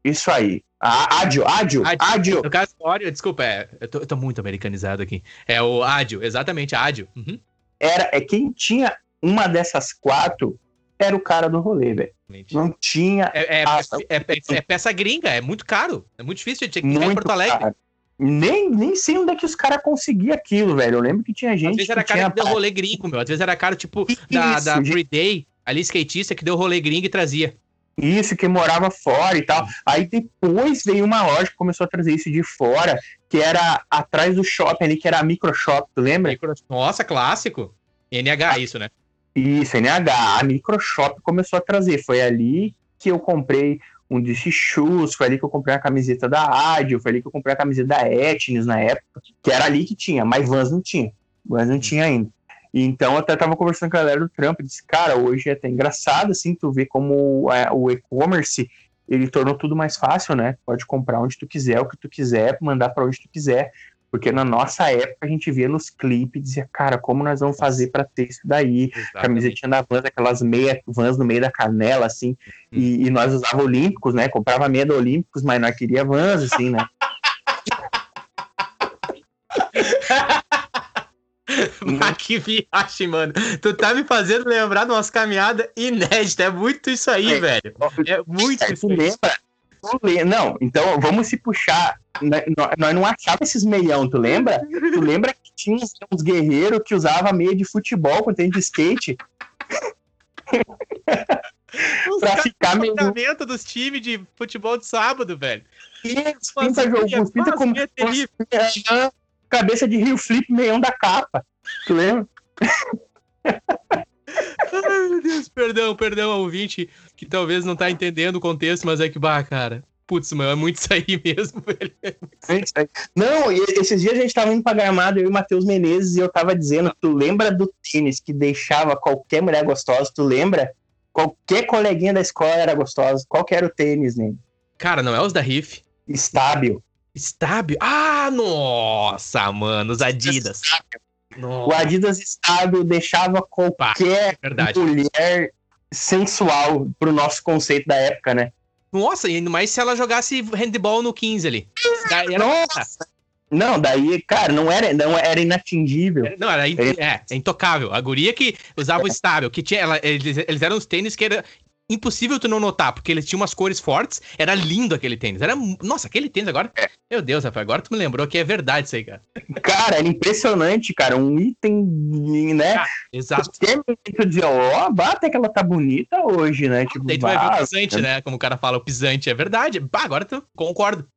Isso aí. Ádio, ádio, ádio. No caso, Oreo, desculpa, é, eu, tô, eu tô muito americanizado aqui. É o ádio, exatamente, ádio. Uhum. Era, é quem tinha uma dessas quatro era o cara do rolê, velho. Não tinha. É, é, é, é, é, peça gringa, é muito caro. É muito difícil de chegar em Porto Alegre. Caro. Nem, nem sei onde é que os caras conseguiam aquilo, velho. Eu lembro que tinha gente. Às vezes era cara que deu rolê gringo, meu. Às vezes era cara, tipo, Isso, da, da Free Day, ali skatista, que deu rolê gringo e trazia. Isso, que morava fora e tal. Aí depois veio uma loja que começou a trazer isso de fora, que era atrás do shopping ali, que era a Microshop, tu lembra? Nossa, clássico. NH, isso, né? Isso, NH. A Microshop começou a trazer. Foi ali que eu comprei um DC Shoes, foi ali que eu comprei a camiseta da Adio, foi ali que eu comprei a camiseta da Etnis na época, que era ali que tinha, mas Vans não tinha. Vans não tinha ainda. Então, até tava conversando com a galera do Trump, disse, cara, hoje é até engraçado, assim, tu ver como é, o e-commerce, ele tornou tudo mais fácil, né? Pode comprar onde tu quiser, o que tu quiser, mandar para onde tu quiser. Porque na nossa época a gente via nos clipes e dizia, cara, como nós vamos fazer para ter isso daí? Exatamente. Camisetinha da Vans, aquelas meia Vans no meio da canela, assim. Hum. E, e, nós usava Olímpicos, né? Comprava meia da Olímpicos, mas nós queria Vans, assim, né? Mas que viagem, mano. Tu tá me fazendo lembrar de umas caminhadas inéditas. É muito isso aí, é, velho. É muito é, isso. Lembra, não, então vamos se puxar. Né, nós não achávamos esses meião, tu lembra? Tu lembra que tinha uns guerreiros que usava meia de futebol quando tem de skate? pra ficar meio. dos times de futebol de sábado, velho. Isso, pinta jogo, pinta como cabeça de Rio Flip meião da capa. Tu lembra? Ai, meu Deus, perdão, perdão, ouvinte, que talvez não tá entendendo o contexto, mas é que, bah, cara. Putz, mano, é muito isso aí mesmo, velho. É não, esses dias a gente tava indo pra Gramado, eu e o Matheus Menezes, e eu tava dizendo, tu lembra do tênis que deixava qualquer mulher gostosa? Tu lembra? Qualquer coleguinha da escola era gostosa. Qual que era o tênis, né? Cara, não é os da Riff? Estábil. Estábil? Ah, nossa, mano, os Adidas. Estábil. O Adidas estável deixava qualquer ah, mulher sensual pro nosso conceito da época, né? Nossa, e ainda mais se ela jogasse handball no 15 ali. Daí era... Nossa! Não, daí, cara, não era, não era inatingível. Não, era, in, é, é, intocável. A guria que usava o estável, que tinha, ela, eles, eles eram os tênis que era impossível tu não notar, porque ele tinha umas cores fortes, era lindo aquele tênis. Era, nossa, aquele tênis agora. É. Meu Deus, rapaz, agora tu me lembrou que é verdade isso aí, cara. Cara, era impressionante, cara. Um item, né? Ah, exato. Tu dizia, ó, oh, até que ela tá bonita hoje, né? Tipo, Daí tu vai ver o pisante, né? Como o cara fala, o pisante é verdade. Bah, agora tu concordo.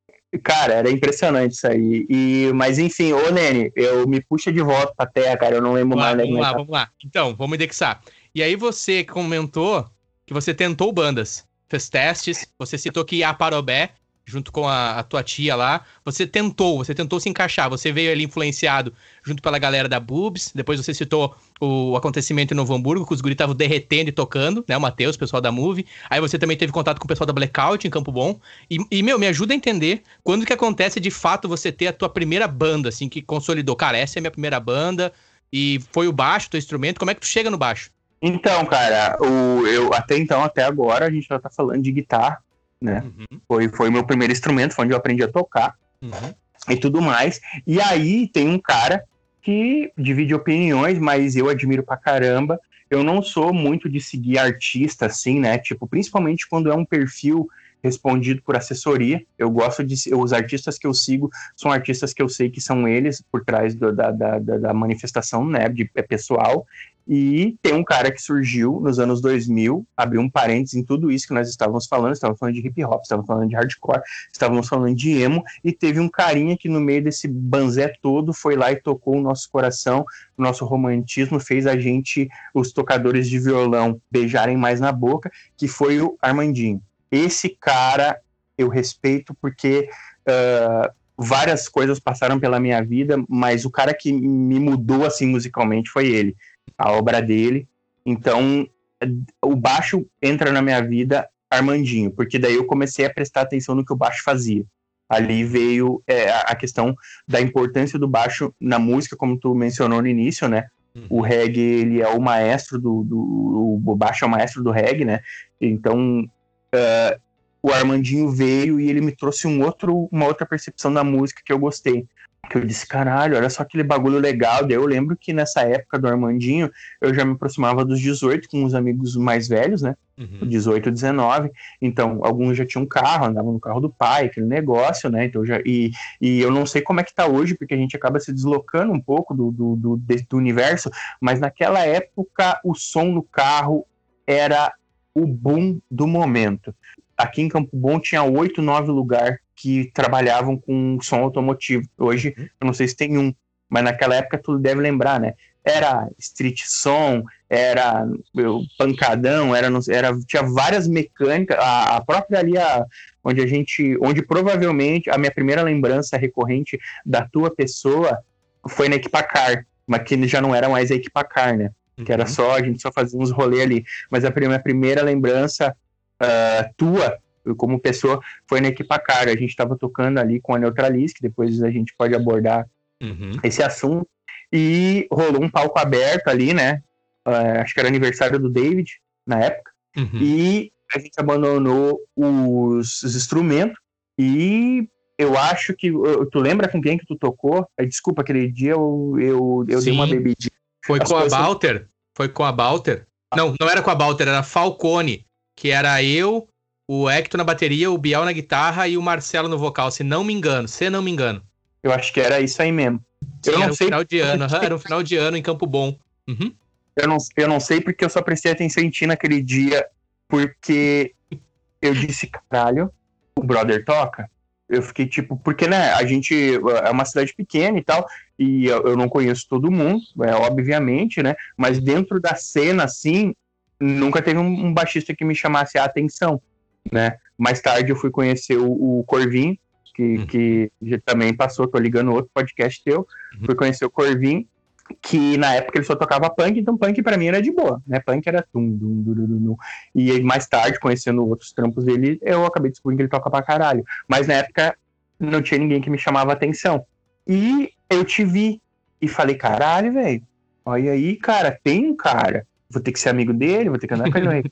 Cara, era impressionante isso aí. E, mas enfim, ô Nene, eu me puxa de volta pra terra, cara. Eu não lembro vamos mais. Lá, vamos lá, vamos lá. Então, vamos indexar. E aí você comentou que você tentou bandas, fez testes, você citou que ia a Parobé, junto com a, a, tua tia lá, você tentou, você tentou se encaixar, você veio ali influenciado junto pela galera da Boobs, depois você citou o acontecimento em Novo Hamburgo, que os guris estavam derretendo e tocando, né, o Matheus, o pessoal da Move, aí você também teve contato com o pessoal da Blackout em Campo Bom, e, e, meu, me ajuda a entender quando que acontece de fato você ter a tua primeira banda, assim, que consolidou, cara, essa é a minha primeira banda, e foi o baixo, teu instrumento, como é que tu chega no baixo? Então, cara, o, eu até então, até agora, a gente já tá falando de guitarra, né? Uhum. Foi, foi meu primeiro instrumento, foi onde eu aprendi a tocar uhum. e tudo mais. E aí tem um cara que divide opiniões, mas eu admiro pra caramba. Eu não sou muito de seguir artista, assim, né? Tipo, principalmente quando é um perfil respondido por assessoria. Eu gosto de. Os artistas que eu sigo são artistas que eu sei que são eles por trás do, da, da, da, manifestação, né? De, é pessoal. E tem um cara que surgiu nos anos 2000, abriu um parênteses em tudo isso que nós estávamos falando, estávamos falando de hip hop, estávamos falando de hardcore, estávamos falando de emo, e teve um carinha que no meio desse banzé todo foi lá e tocou o nosso coração, o nosso romantismo, fez a gente, os tocadores de violão, beijarem mais na boca, que foi o Armandinho. Esse cara eu respeito porque uh, várias coisas passaram pela minha vida, mas o cara que me mudou assim musicalmente foi ele a obra dele. Então, o baixo entra na minha vida Armandinho, porque daí eu comecei a prestar atenção no que o baixo fazia. Ali veio é, a questão da importância do baixo na música, como tu mencionou no início, né? Uhum. O reggae, ele é o maestro do, do, O baixo é o maestro do reggae, né? Então, uh, o Armandinho veio e ele me trouxe um outro, uma outra percepção da música que eu gostei que eu disse, caralho, olha só aquele bagulho legal. Daí eu lembro que nessa época do Armandinho, eu já me aproximava dos 18 com os amigos mais velhos, né? Uhum. 18, 19. Então, alguns já tinham carro, andavam no carro do pai, aquele negócio, né? Então, já, e, e eu não sei como é que tá hoje, porque a gente acaba se deslocando um pouco do, do, do, do universo, mas naquela época o som no carro era o boom do momento. Aqui em Campo Bom tinha oito, nove lugares que trabalhavam com som automotivo. Hoje, uhum. eu não sei se tem um, mas naquela época tu deve lembrar, né? Era street som, era eu, pancadão, era, era tinha várias mecânicas. A, a própria ali, a, onde a gente, onde provavelmente a minha primeira lembrança recorrente da tua pessoa foi na Equipacar, mas que já não era mais a Equipacar, né? Que era uhum. só, a gente só fazia uns rolês ali. Mas a minha primeira lembrança uh, tua como pessoa, foi na equipa cara. A gente estava tocando ali com a Neutralis, que depois a gente pode abordar uhum. esse assunto. E rolou um palco aberto ali, né? Uh, acho que era aniversário do David, na época. Uhum. E a gente abandonou os, os, instrumentos. E eu acho que. Tu lembra com quem que tu tocou? Desculpa, aquele dia eu, eu, eu dei uma bebidinha. Foi As com a Balter? Foi com a Balter? Não, não era com a Balter, era Falcone. Que era eu, o Hector na bateria, o Biel na guitarra e o Marcelo no vocal, se não me engano, se não me engano. Eu acho que era isso aí mesmo. Sim, eu não era sei. Um final de ano, era um final de ano em Campo Bom. Uhum. Eu, não, eu não sei porque eu só prestei atenção em ti naquele dia, porque eu disse, caralho, o brother toca? Eu fiquei tipo, porque, né, a gente é uma cidade pequena e tal, e eu, eu não conheço todo mundo, é, obviamente, né, mas dentro da cena, assim, nunca teve um, um baixista que me chamasse a atenção né? Mais tarde eu fui conhecer o, o Corvin, que, uhum. que também passou, tô ligando outro podcast teu, uhum. fui conhecer o Corvin, que na época ele só tocava punk, então punk para mim era de boa, né? Punk era tum, dum, dum, dum, dum. E mais tarde, conhecendo outros trampos dele, eu acabei descobrindo que ele toca pra caralho. Mas na época não tinha ninguém que me chamava atenção. E eu te vi e falei, caralho, velho, olha aí, cara, tem um cara. Vou ter que ser amigo dele, vou ter que andar com ele.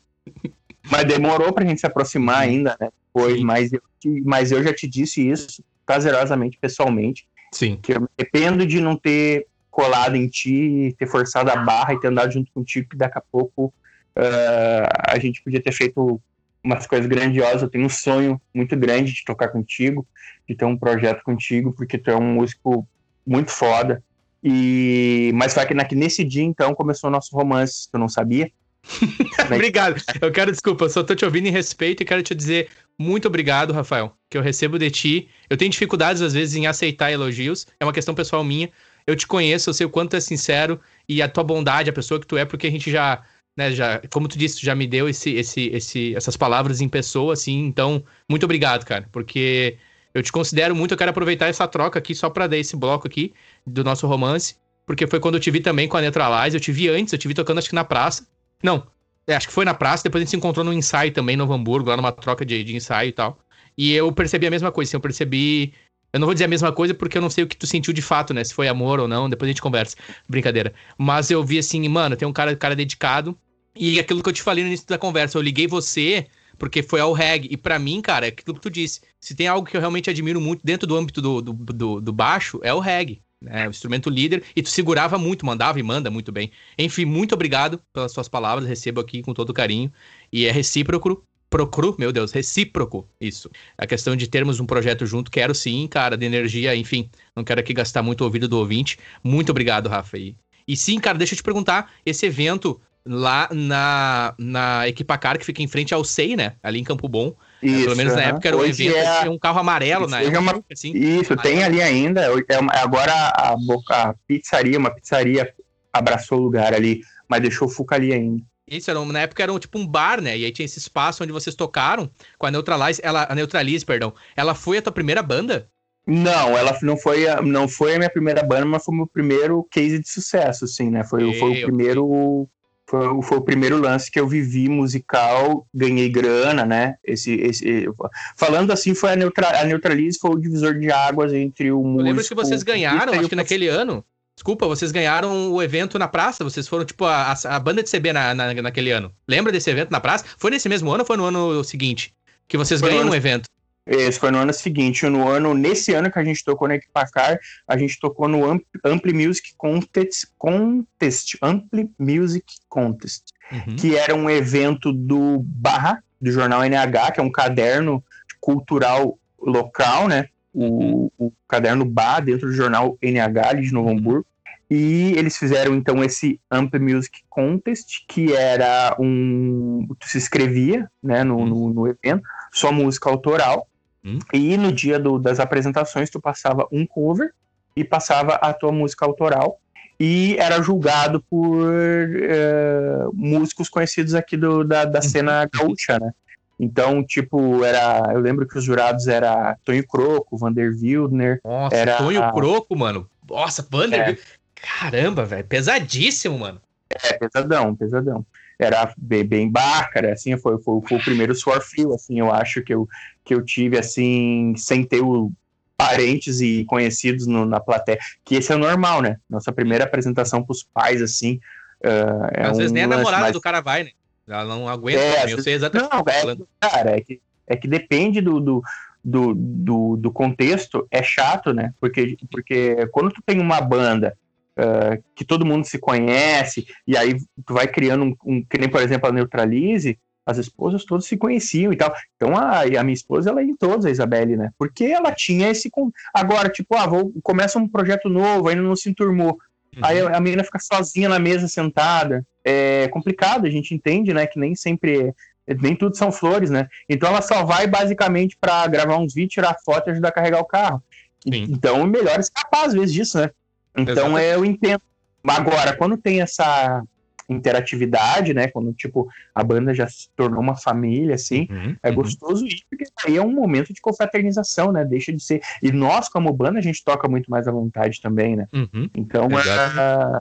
Mas demorou pra gente se aproximar ainda, né? Pois, mas eu, mas eu já te disse isso prazerosamente, pessoalmente. Sim. Que eu me arrependo de não ter colado em ti, ter forçado a barra e ter andado junto contigo, que daqui a pouco uh, a gente podia ter feito umas coisas grandiosas. Eu tenho um sonho muito grande de tocar contigo, de ter um projeto contigo, porque tu é um músico muito foda. E mas foi que nesse dia então começou o nosso romance, que eu não sabia. obrigado. Eu quero desculpa, só tô te ouvindo em respeito e quero te dizer muito obrigado, Rafael, que eu recebo de ti. Eu tenho dificuldades às vezes em aceitar elogios, é uma questão pessoal minha. Eu te conheço, eu sei o quanto tu é sincero e a tua bondade, a pessoa que tu é, porque a gente já, né, já, como tu disse, já me deu esse, esse, esse, essas palavras em pessoa, assim. Então, muito obrigado, cara, porque eu te considero muito, eu quero aproveitar essa troca aqui só para dar esse bloco aqui do nosso romance, porque foi quando eu te vi também com a Neutralize, eu te vi antes, eu te vi tocando acho que na praça. Não, é, acho que foi na praça, depois a gente se encontrou num ensaio também, no Hamburgo, lá numa troca de, de ensaio e tal. E eu percebi a mesma coisa, assim, eu percebi. Eu não vou dizer a mesma coisa porque eu não sei o que tu sentiu de fato, né? Se foi amor ou não, depois a gente conversa. Brincadeira. Mas eu vi assim, mano, tem um cara, cara dedicado. E aquilo que eu te falei no início da conversa, eu liguei você porque foi ao reggae. E para mim, cara, é aquilo que tu disse. Se tem algo que eu realmente admiro muito dentro do âmbito do, do, do, do baixo, é o reggae. Né, o instrumento líder, e tu segurava muito, mandava e manda muito bem. Enfim, muito obrigado pelas suas palavras, recebo aqui com todo carinho. E é recíproco, procuro, meu Deus, recíproco, isso. A questão de termos um projeto junto, quero sim, cara, de energia, enfim, não quero aqui gastar muito o ouvido do ouvinte. Muito obrigado, Rafa. E, e sim, cara, deixa eu te perguntar, esse evento lá na, na Equipacar, que fica em frente ao SEI, né? Ali em Campo Bom. Isso, Pelo menos na época era um evento, é... um carro amarelo, né? Uma... Assim, Isso, tem ali ainda. É agora a, a pizzaria, uma pizzaria abraçou o lugar ali, mas deixou o Fuca ali ainda. Isso, era, na época era um, tipo um bar, né? E aí tinha esse espaço onde vocês tocaram com a Neutralize, ela, a Neutralize, perdão. Ela foi a tua primeira banda? Não, ela não foi, a, não foi a minha primeira banda, mas foi o meu primeiro case de sucesso, assim, né? Foi, foi o primeiro foi, foi, o primeiro lance que eu vivi musical, ganhei grana, né? Esse, esse, falando assim, foi a, neutra, a Neutralize foi o divisor de águas entre o músico... Eu lembro que vocês ganharam, acho que naquele ano, desculpa, vocês ganharam o evento na praça, vocês foram tipo a, a, banda de CB na, na, naquele ano. Lembra desse evento na praça? Foi nesse mesmo ano ou foi no ano seguinte? Que vocês foi ganham um evento? Esse foi no ano seguinte. No ano, nesse ano que a gente tocou na Equipacar, a gente tocou no Ampli, Ampli Music Contest, Contest Ampli Music Contest, uhum. que era um evento do Barra, do jornal NH, que é um caderno cultural local, né? O, o caderno Bar dentro do jornal NH ali de Novo uhum. Hamburgo. E eles fizeram então esse Amp Music Contest, que era um. Tu se inscrevia né, no, uhum. no, no evento, só música autoral. Hum? E no dia do, das apresentações, tu passava um cover e passava a tua música autoral. E era julgado por uh, músicos conhecidos aqui do, da, da cena gaúcha, né? Então, tipo, era. Eu lembro que os jurados era Tonho Croco, Vander Wildner. Nossa, era, Tonho Croco, mano. Nossa, Vander. É. Caramba, velho. Pesadíssimo, mano. É, pesadão, pesadão era bem, bem bácara, assim, foi, foi, foi, o primeiro suor frio, assim, eu acho que eu, que eu tive, assim, sem ter o, parentes e conhecidos no, na plateia, que esse é o normal, né? Nossa primeira apresentação pros pais, assim, uh, é Às um vezes nem a namorada mais... do cara vai, né? Ela não aguenta, é, eu sei exatamente não, é, cara, é que, é que depende do, do, do, do, do contexto, é chato, né? Porque, porque quando tu tem uma banda uh, que todo mundo se conhece, e aí tu vai criando um, um, que nem, por exemplo, a Neutralize, as esposas todas se conheciam e tal. Então a, a minha esposa, ela ia em todas, a Isabelle, né? Porque ela tinha esse. Agora, tipo, ah, vou, começa um projeto novo, ainda não se enturmou. Uhum. Aí a menina fica sozinha na mesa, sentada. É complicado, a gente entende, né? Que nem sempre. Nem tudo são flores, né? Então ela só vai basicamente para gravar uns vídeos, tirar foto e ajudar a carregar o carro. Sim. Então, melhor escapar às vezes disso, né? Então é, eu entendo. Agora, quando tem essa interatividade, né? Quando, tipo, a banda já se tornou uma família, assim, uhum, é uhum. gostoso isso, porque aí é um momento de confraternização, né? Deixa de ser. E nós, como banda, a gente toca muito mais à vontade também, né? Uhum, então, é,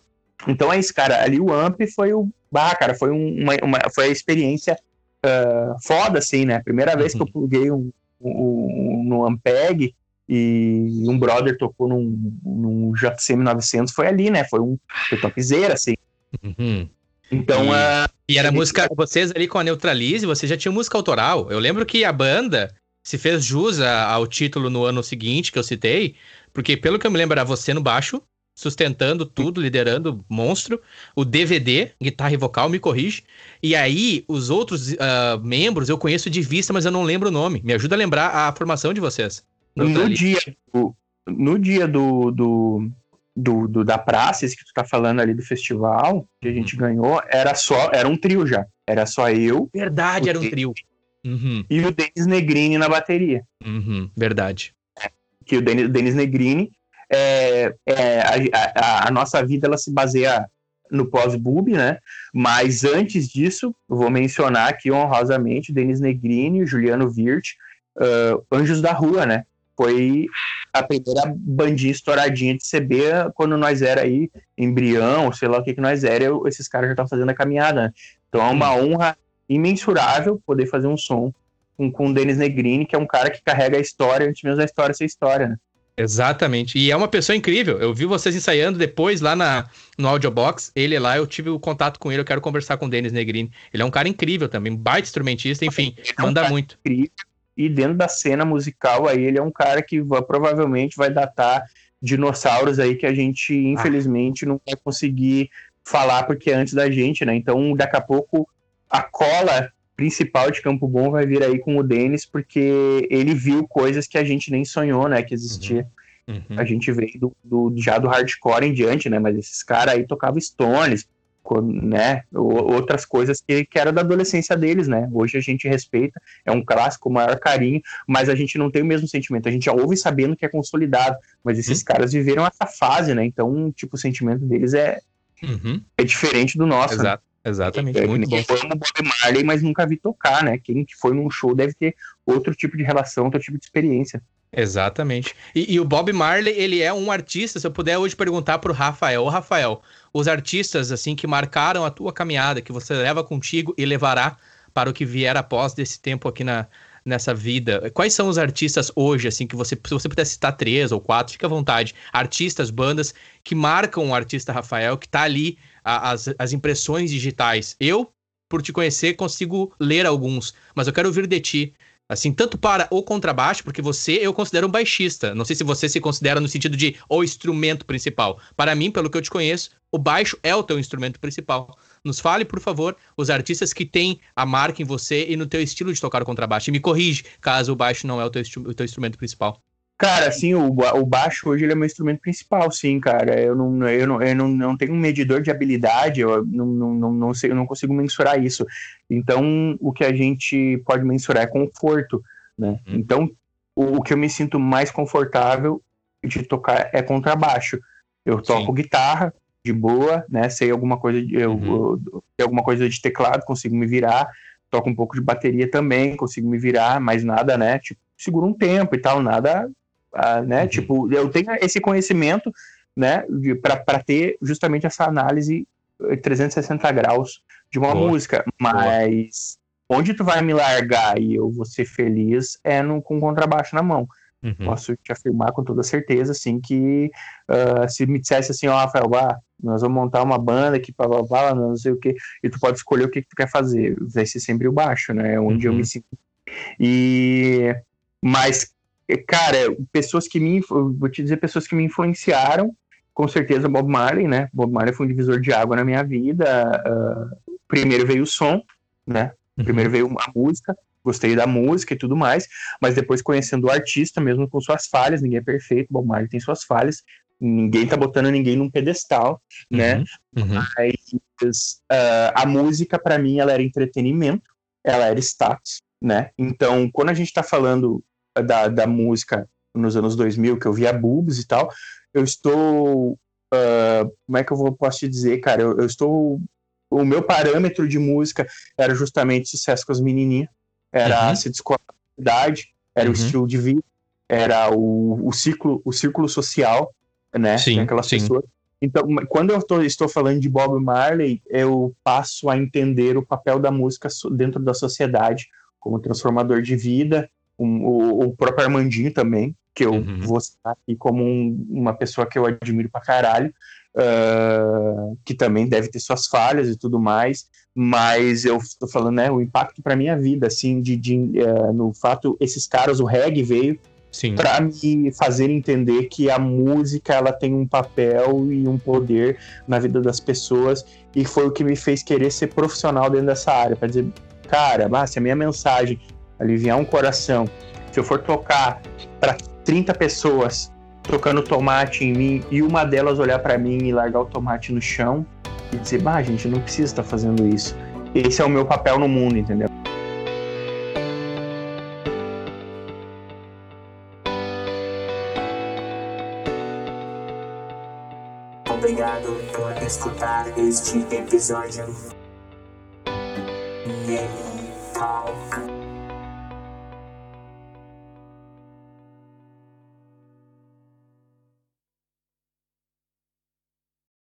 então é isso, cara. Ali o Amp foi o. Ah, cara, foi uma, uma foi a experiência uh, foda, assim, né? Primeira vez que eu uhum. pluguei um, um, um, no Ampeg e um brother tocou num, num JCM 900, foi ali, né? Foi um foi topzera, assim. Uhum. Então, e, uh, e era música. Vocês ali com a Neutralize, você já tinha música autoral. Eu lembro que a banda se fez jus ao título no ano seguinte que eu citei, porque pelo que eu me lembro era você no baixo, sustentando tudo, liderando monstro. O DVD, guitarra e vocal, me corrige. E aí, os outros uh, membros eu conheço de vista, mas eu não lembro o nome. Me ajuda a lembrar a formação de vocês. No dia, do, no dia do, do, do, do, da praça, esse que tu tá falando ali do festival, que a gente uhum. ganhou, era só, era um trio já. Era só eu. Verdade, era um trio. Uhum. E o Denis Negrini na bateria. Uhum, verdade. Que o Denis, Denis Negrini, é, é a, a, a, nossa vida ela se baseia no pós-boob, né? Mas antes disso, eu vou mencionar aqui honrosamente o Denis Negrini, o Juliano Virt, uh, Anjos da Rua, né? Foi a primeira bandinha estouradinha de CB quando nós era aí embrião, sei lá o que que nós era, eu, esses caras já estavam fazendo a caminhada. Né? Então é uma honra imensurável poder fazer um som com, com o Denis Negrini, que é um cara que carrega a história antes mesmo da história ser história, né? Exatamente. E é uma pessoa incrível. Eu vi vocês ensaiando depois lá na, no Audiobox. Ele lá, eu tive o contato com ele, eu quero conversar com o Denis Negrini. Ele é um cara incrível também, baita instrumentista, enfim, é um manda muito. Incrível e dentro da cena musical aí ele é um cara que vai, provavelmente vai datar dinossauros aí que a gente infelizmente ah. não vai conseguir falar porque é antes da gente, né? Então daqui a pouco a cola principal de Campo Bom vai vir aí com o Denis porque ele viu coisas que a gente nem sonhou, né, que existia. Uhum. Uhum. A gente veio do, do, já do hardcore em diante, né? Mas esses caras aí tocavam Stones, né, outras coisas que, que era da adolescência deles, né? Hoje a gente respeita, é um clássico, o maior carinho, mas a gente não tem o mesmo sentimento. A gente já ouve sabendo que é consolidado, mas esses uhum. caras viveram essa fase, né? Então, tipo, o sentimento deles é, uhum. é diferente do nosso. Né? Exato. Né? Exatamente, é, muito bom. Foi um Bob Marley, mas nunca vi tocar, né? Quem foi num show deve ter outro tipo de relação, outro tipo de experiência. Exatamente. E, e, o Bob Marley, ele é um artista, se eu puder hoje perguntar pro Rafael, ô Rafael, os artistas assim que marcaram a tua caminhada, que você leva contigo e levará para o que vier após desse tempo aqui na, nessa vida. Quais são os artistas hoje, assim, que você, se você puder citar três ou quatro, fica à vontade. Artistas, bandas que marcam o artista Rafael, que tá ali a, as, as impressões digitais. Eu, por te conhecer, consigo ler alguns, mas eu quero ouvir de ti. Assim, tanto para o contrabaixo, porque você eu considero um baixista. Não sei se você se considera no sentido de o instrumento principal. Para mim, pelo que eu te conheço, o baixo é o teu instrumento principal. Nos fale, por favor, os artistas que têm a marca em você e no teu estilo de tocar o contrabaixo. E me corrige caso o baixo não é o teu, o teu instrumento principal. Cara, assim, o, o baixo hoje ele é meu instrumento principal, sim, cara. Eu não, eu não, eu não, não tenho um medidor de habilidade, eu não, não, não, não, sei, eu não consigo mensurar isso. Então, o que a gente pode mensurar é conforto, né? Hum. Então, o, o, que eu me sinto mais confortável de tocar é contrabaixo. Eu toco sim. guitarra de boa, né? Sei alguma coisa, de, eu, uhum. eu, eu, alguma coisa de teclado, consigo me virar. Toco um pouco de bateria também, consigo me virar, mas nada, né? Tipo, segura um tempo e tal, nada Uh, né? Uhum. Tipo, eu tenho esse conhecimento, né, para ter justamente essa análise 360 eh, graus de uma Boa. música, mas Boa. onde tu vai me largar e eu vou ser feliz é no, com contrabaixo na mão. Uhum. Posso te afirmar com toda certeza, assim, que uh, se me dissesse assim, ó, oh, Rafael, ah, nós vamos montar uma banda aqui, blá, blá, blá, não sei o que, e tu pode escolher o que, que tu quer fazer, vai ser sempre o baixo, né, onde uhum. eu me sinto. E, mas cara, pessoas que me. Vou te dizer, pessoas que me influenciaram. Com certeza, Bob Marley, né? Bob Marley foi um divisor de água na minha vida. Uh, primeiro veio o som, né? Uhum. Primeiro veio a música. Gostei da música e tudo mais. Mas depois, conhecendo o artista, mesmo com suas falhas, ninguém é perfeito. Bob Marley tem suas falhas. Ninguém tá botando ninguém num pedestal, né? uhum. Uhum. Mas uh, a música, para mim, ela era entretenimento, ela era status, né? Então, quando a gente tá falando da, da música nos anos 2000, que eu via boobs e tal, eu estou. Uh, como é que eu vou, posso te dizer, cara? Eu, eu, estou. O meu parâmetro de música era justamente sucesso com as menininhas, era uhum. se descolar idade, era uhum. o estilo de vida, era o, o ciclo, o círculo social, né? Sim, aquelas sim. pessoas. Então, quando eu tô, estou falando de Bob Marley, eu passo a entender o papel da música dentro da sociedade como transformador de vida, um, o, o, próprio Armandinho também, que eu uhum. vou citar aqui como um, uma pessoa que eu admiro pra caralho, uh, que também deve ter suas falhas e tudo mais, mas eu tô falando, né, o impacto pra minha vida, assim, de, de uh, no fato, esses caras, o reggae veio para me fazer entender que a música ela tem um papel e um poder na vida das pessoas e foi o que me fez querer ser profissional dentro dessa área, para dizer, cara, ah, se a minha mensagem aliviar um coração, se eu for tocar para 30 pessoas tocando tomate em mim e uma delas olhar para mim e largar o tomate no chão e dizer, bah, gente não precisa estar tá fazendo isso. Esse é o meu papel no mundo, entendeu? Obrigado por escutar este episódio.